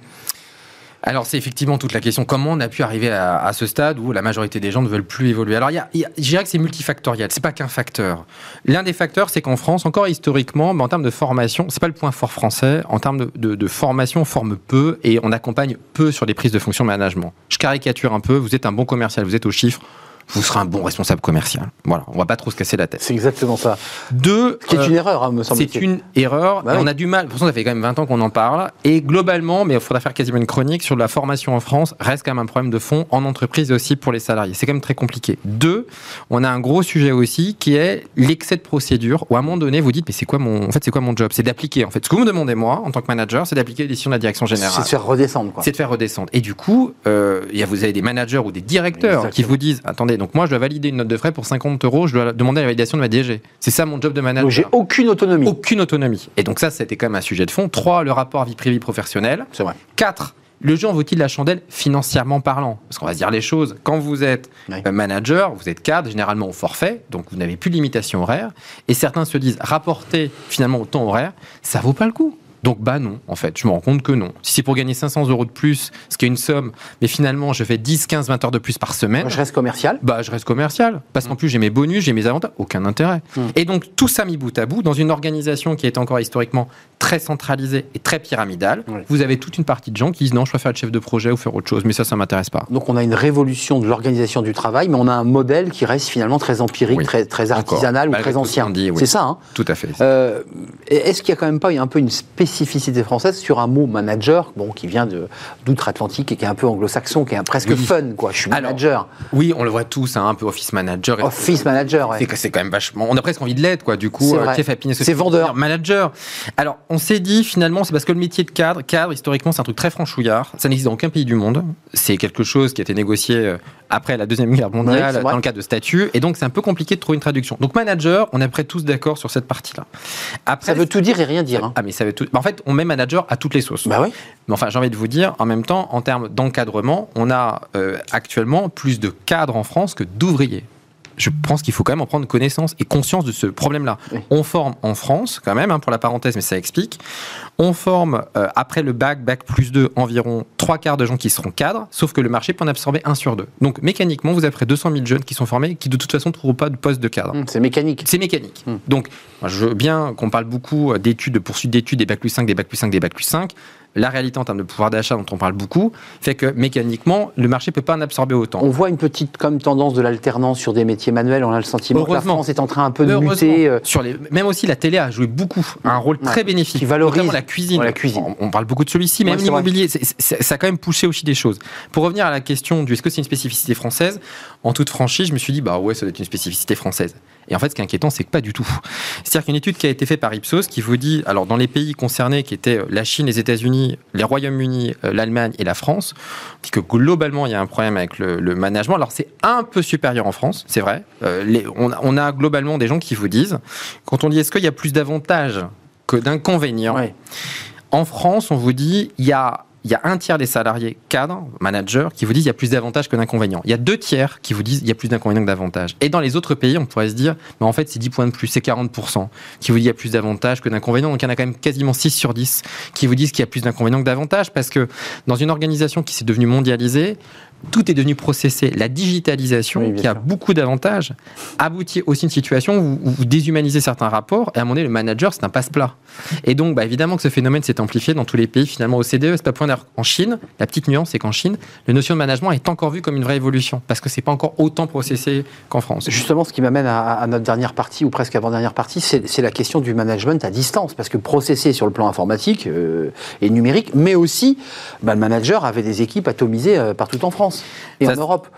Alors c'est effectivement toute la question comment on a pu arriver à, ce stade où la majorité des gens ne veulent plus évoluer. Alors y y a- je dirais que c'est multifactoriel, c'est pas qu'un facteur. L'un des facteurs c'est qu'en France, encore historiquement, mais en termes de formation, c'est pas le point fort français. En termes de formation, on forme peu et on accompagne peu sur les prises de fonction management. Je caricature un peu. Vous êtes un bon commercial, vous êtes aux chiffres. Vous serez un bon responsable commercial. Voilà, on va pas trop se casser la tête. C'est exactement ça. Deux, Ce qui est euh, une erreur, hein, me c'est semble-t-il. une erreur. Bah et oui. On a du mal. Pour ça, ça fait quand même 20 ans qu'on en parle. Et globalement, mais il faudra faire quasiment une chronique sur la formation en France, reste quand même un problème de fond en entreprise et aussi pour les salariés. C'est quand même très compliqué. Deux, on a un gros sujet aussi qui est l'excès de procédure où à un moment donné, vous dites, mais c'est quoi mon, en fait, c'est quoi mon job? C'est d'appliquer, en fait. Ce que vous me demandez, moi, en tant que manager, c'est d'appliquer les décisions de la direction C'est générale de faire redescendre, quoi. c'est de faire redescendre. Et du coup, euh, il y a, vous avez des managers ou des directeurs qui vous disent attendez, donc moi je dois valider une note de frais pour 50 euros, je dois demander la validation de ma DG. C'est ça mon job de manager. Donc j'ai aucune autonomie. Aucune autonomie. Et donc ça, c'était quand même un sujet de fond. Trois, le rapport vie privée professionnelle. C'est vrai. Quatre, le jeu en vaut-il la chandelle financièrement parlant? Parce qu'on va se dire les choses. Quand vous êtes Oui. euh, manager, vous êtes cadre, généralement au forfait, donc vous n'avez plus de limitation horaire. Et certains se disent rapporter finalement au temps horaire, ça vaut pas le coup. Donc bah non, en fait, je me rends compte que non. Si c'est pour gagner 500 euros de plus, ce qui est une somme, mais finalement je fais 10, 15, 20 heures de plus par semaine, je reste commercial. bah, je reste commercial. Parce qu'en plus, j'ai mes bonus, j'ai mes avantages. Aucun intérêt. Mm. Et donc, tout ça mis bout à bout, dans une organisation qui est encore historiquement très centralisée et très pyramidale, Oui. vous avez toute une partie de gens qui disent non, je préfère être chef de projet ou faire autre chose. Mais ça, ça m'intéresse pas. Donc on a une révolution de l'organisation du travail, mais on a un modèle qui reste finalement très empirique, Oui. très, très Encore. artisanal ou Malgré très ancien. oui. C'est ça. Hein? Tout à fait. Euh, Est-ce qu'il n'y a quand même pas un peu une spécificité française sur un mot manager, bon, qui vient d'outre-Atlantique et qui est un peu anglo-saxon, qui est un presque Oui. fun, quoi. Je suis Alors, manager, Oui, on le voit tous, hein, un peu office manager. et- office manager. ouais. C'est quand même vachement. On a presque envie de l'être, quoi. Du coup, C'est euh, vendeur. Manager. Alors, on s'est dit finalement, c'est parce que le métier de cadre, cadre historiquement, c'est un truc très franchouillard. Ça n'existe dans aucun pays du monde. C'est quelque chose qui a été négocié euh, après la deuxième guerre mondiale dans le cadre de statut, et donc c'est un peu compliqué de trouver une traduction. Donc manager, on est après tous d'accord sur cette partie-là. Après, Ça veut tout dire et rien dire. hein. ah mais ça veut tout. bah, en fait, on met manager à toutes les sauces. Bah oui. Mais enfin, j'ai envie de vous dire, en même temps, en termes d'encadrement, on a euh, actuellement plus de cadres en France que d'ouvriers. Je pense qu'il faut quand même en prendre connaissance et conscience de ce problème-là. Oui. On forme en France, quand même, hein, pour la parenthèse, mais ça explique. On forme, euh, après le bac, bac plus 2, environ trois quarts de gens qui seront cadres, sauf que le marché peut en absorber un sur deux. Donc, mécaniquement, vous avez près de 200 000 jeunes qui sont formés, qui de toute façon ne trouveront pas de poste de cadre. Hum, C'est mécanique. C'est mécanique. Hmm. Donc, je veux bien qu'on parle beaucoup euh, d'études, de poursuite d'études, des bac plus 5, des bac plus 5, des bac plus 5. La réalité en termes de pouvoir d'achat dont on parle beaucoup fait que mécaniquement, le marché ne peut pas en absorber autant. On voit une petite comme tendance de l'alternance sur des métiers manuels. On a le sentiment que la. France est en train un peu de muter. euh, Sur les, même aussi la télé a joué beaucoup, un rôle Ouais. très bénéfique. Qui valorise. La cuisine. Ouais, la cuisine. On, on parle beaucoup de celui-ci, Ouais, même c'est vrai. l'immobilier, ça a quand même poussé aussi des choses. Pour revenir à la question du est-ce que c'est une spécificité française, en toute franchise, je me suis dit, bah ouais, ça doit être une spécificité française. Et en fait, ce qui est inquiétant, c'est que pas du tout. C'est-à-dire qu'une étude qui a été faite par Ipsos qui vous dit, alors dans les pays concernés qui étaient euh, la Chine, les États-Unis, les Royaumes-Unis, euh, l'Allemagne et la France, dit que globalement, il y a un problème avec le, le management. Alors c'est un peu supérieur en France, c'est vrai. Euh, les- on, a- on a globalement des gens qui vous disent, quand on dit est-ce qu'il y a plus d'avantages que d'inconvénients, ouais. en France, on vous dit, il y a, il y a un tiers des salariés cadres, managers, qui vous disent il y a plus d'avantages que d'inconvénients. Il y a deux tiers qui vous disent il y a plus d'inconvénients que d'avantages. Et dans les autres pays, on pourrait se dire, mais en fait, c'est 10 points de plus, c'est 40% qui vous dit il y a plus d'avantages que d'inconvénients. Donc il y en a quand même quasiment 6 sur 10 qui vous disent qu'il y a plus d'inconvénients que d'avantages parce que dans une organisation qui s'est devenue mondialisée, tout est devenu processé. La digitalisation, Oui, qui a sûr. beaucoup d'avantages, aboutit aussi à une situation où, vous déshumanisez certains rapports et à un moment donné, le manager, c'est un passe-plat. Et donc, bah, évidemment que ce phénomène s'est amplifié dans tous les pays. Finalement, au CDE, c'est pas point d'ailleurs en Chine. La petite nuance, c'est qu'en Chine, la notion de management est encore vue comme une vraie évolution parce que c'est pas encore autant processé qu'en France. Justement, ce qui m'amène à, à notre dernière partie, ou presque avant-dernière partie, c'est c'est la question du management à distance. Parce que processé sur le plan informatique euh, et numérique, mais aussi, bah, le manager avait des équipes atomisées euh, partout en France et Ça, en Europe.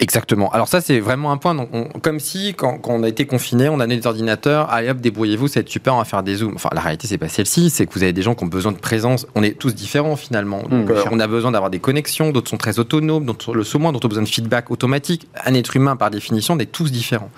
Exactement. Alors ça, c'est vraiment un point. donc, on- comme si, quand, quand on a été confiné, on a donné des ordinateurs, allez hop, débrouillez-vous, ça va être super, on va faire des zooms. Enfin, la réalité, c'est pas celle-ci, c'est que vous avez des gens qui ont besoin de présence. On est tous différents finalement. Donc, bien euh, on a besoin d'avoir des connexions, d'autres sont très autonomes, d'autres le sont moins, d'autres ont besoin de feedback automatique. Un être humain, par définition, on est tous différents.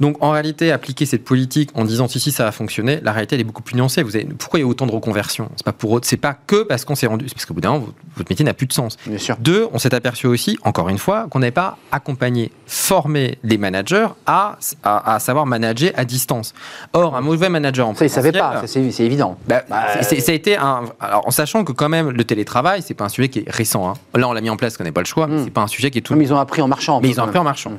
Donc en réalité, appliquer cette politique en disant si si ça va fonctionner, la réalité elle est beaucoup plus nuancée. Vous avez, pourquoi il y a autant de reconversions? C'est pas pour autre- c'est pas que parce qu'on s'est rendu, c'est parce qu'au bout d'un moment, votre- métier n'a plus de sens. Bien sûr. Deux, on s'est aperçu aussi, encore une fois, qu'on n'avait pas accompagné, formé les managers à, à, à savoir manager à distance. Or, un mauvais manager en Ça, ils ne savaient pas, c'est évident. bah, Bah, ça a été un. Alors, en sachant que quand même le télétravail, c'est pas un sujet qui est récent. hein. Là, on l'a mis en place, qu'on n'a pas le choix. mais Mm. C'est pas un sujet qui est tout. Mais ils ont appris en marchant. Mais ils ont appris en marchant.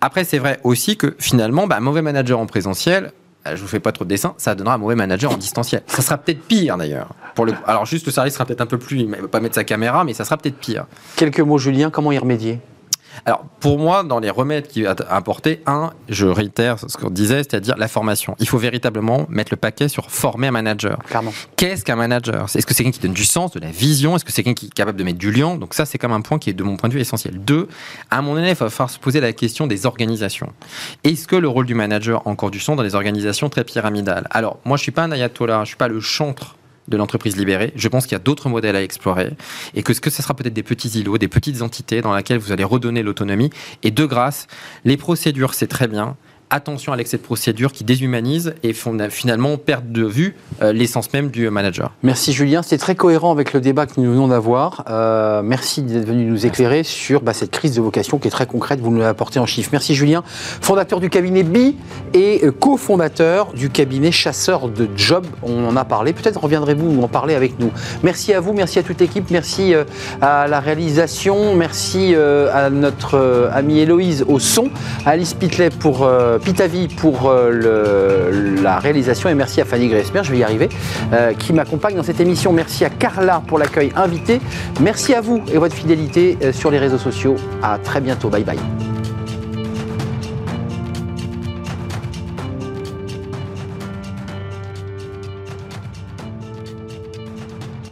Après, c'est vrai aussi que finalement, bah, un mauvais manager en présentiel. euh, Je vous fais pas trop de dessin, ça donnera un mauvais manager en distanciel. Ça sera peut-être pire d'ailleurs. Pour le, alors juste le service sera peut-être un peu plus, il va pas mettre sa caméra, mais ça sera peut-être pire. Quelques mots, Julien, comment y remédier? Alors, pour moi, dans les remèdes qu'il a apportés, un, je réitère ce qu'on disait, c'est-à-dire la formation. Il faut véritablement mettre le paquet sur former un manager. Clairement. Qu'est-ce qu'un manager? Est-ce que c'est quelqu'un qui donne du sens, de la vision? Est-ce que c'est quelqu'un qui est capable de mettre du lien? Donc ça, c'est comme un point qui est, de mon point de vue, essentiel. Deux, à moment donné, il va falloir se poser la question des organisations. Est-ce que le rôle du manager a encore du sens dans les organisations très pyramidales? Alors, moi, je suis pas un ayatollah, je suis pas le chantre de l'entreprise libérée. Je pense qu'il y a d'autres modèles à explorer et que ce que sera peut-être des petits îlots, des petites entités dans lesquelles vous allez redonner l'autonomie. Et de grâce, les procédures, c'est très bien. Attention à l'excès de procédures qui déshumanisent et font finalement perdre de vue euh, l'essence même du manager. Merci Julien, c'était très cohérent avec le débat que nous venons d'avoir. Euh, merci d'être venu nous éclairer sur bah, cette crise de vocation qui est très concrète, vous nous l'avez apporté en chiffres. Merci Julien, fondateur du cabinet BI et euh, cofondateur du cabinet chasseur de job. On en a parlé, peut-être reviendrez-vous en parler avec nous. Merci à vous, merci à toute l'équipe, merci à la réalisation, merci à notre amie Héloïse au son, à Alice Pitlet pour Pitavi pour euh, la réalisation et merci à Fanny Gressmer, je vais y arriver, euh, qui m'accompagne dans cette émission. Merci à Carla pour l'accueil invité. Merci à vous et votre fidélité euh, sur les réseaux sociaux. À très bientôt. Bye bye.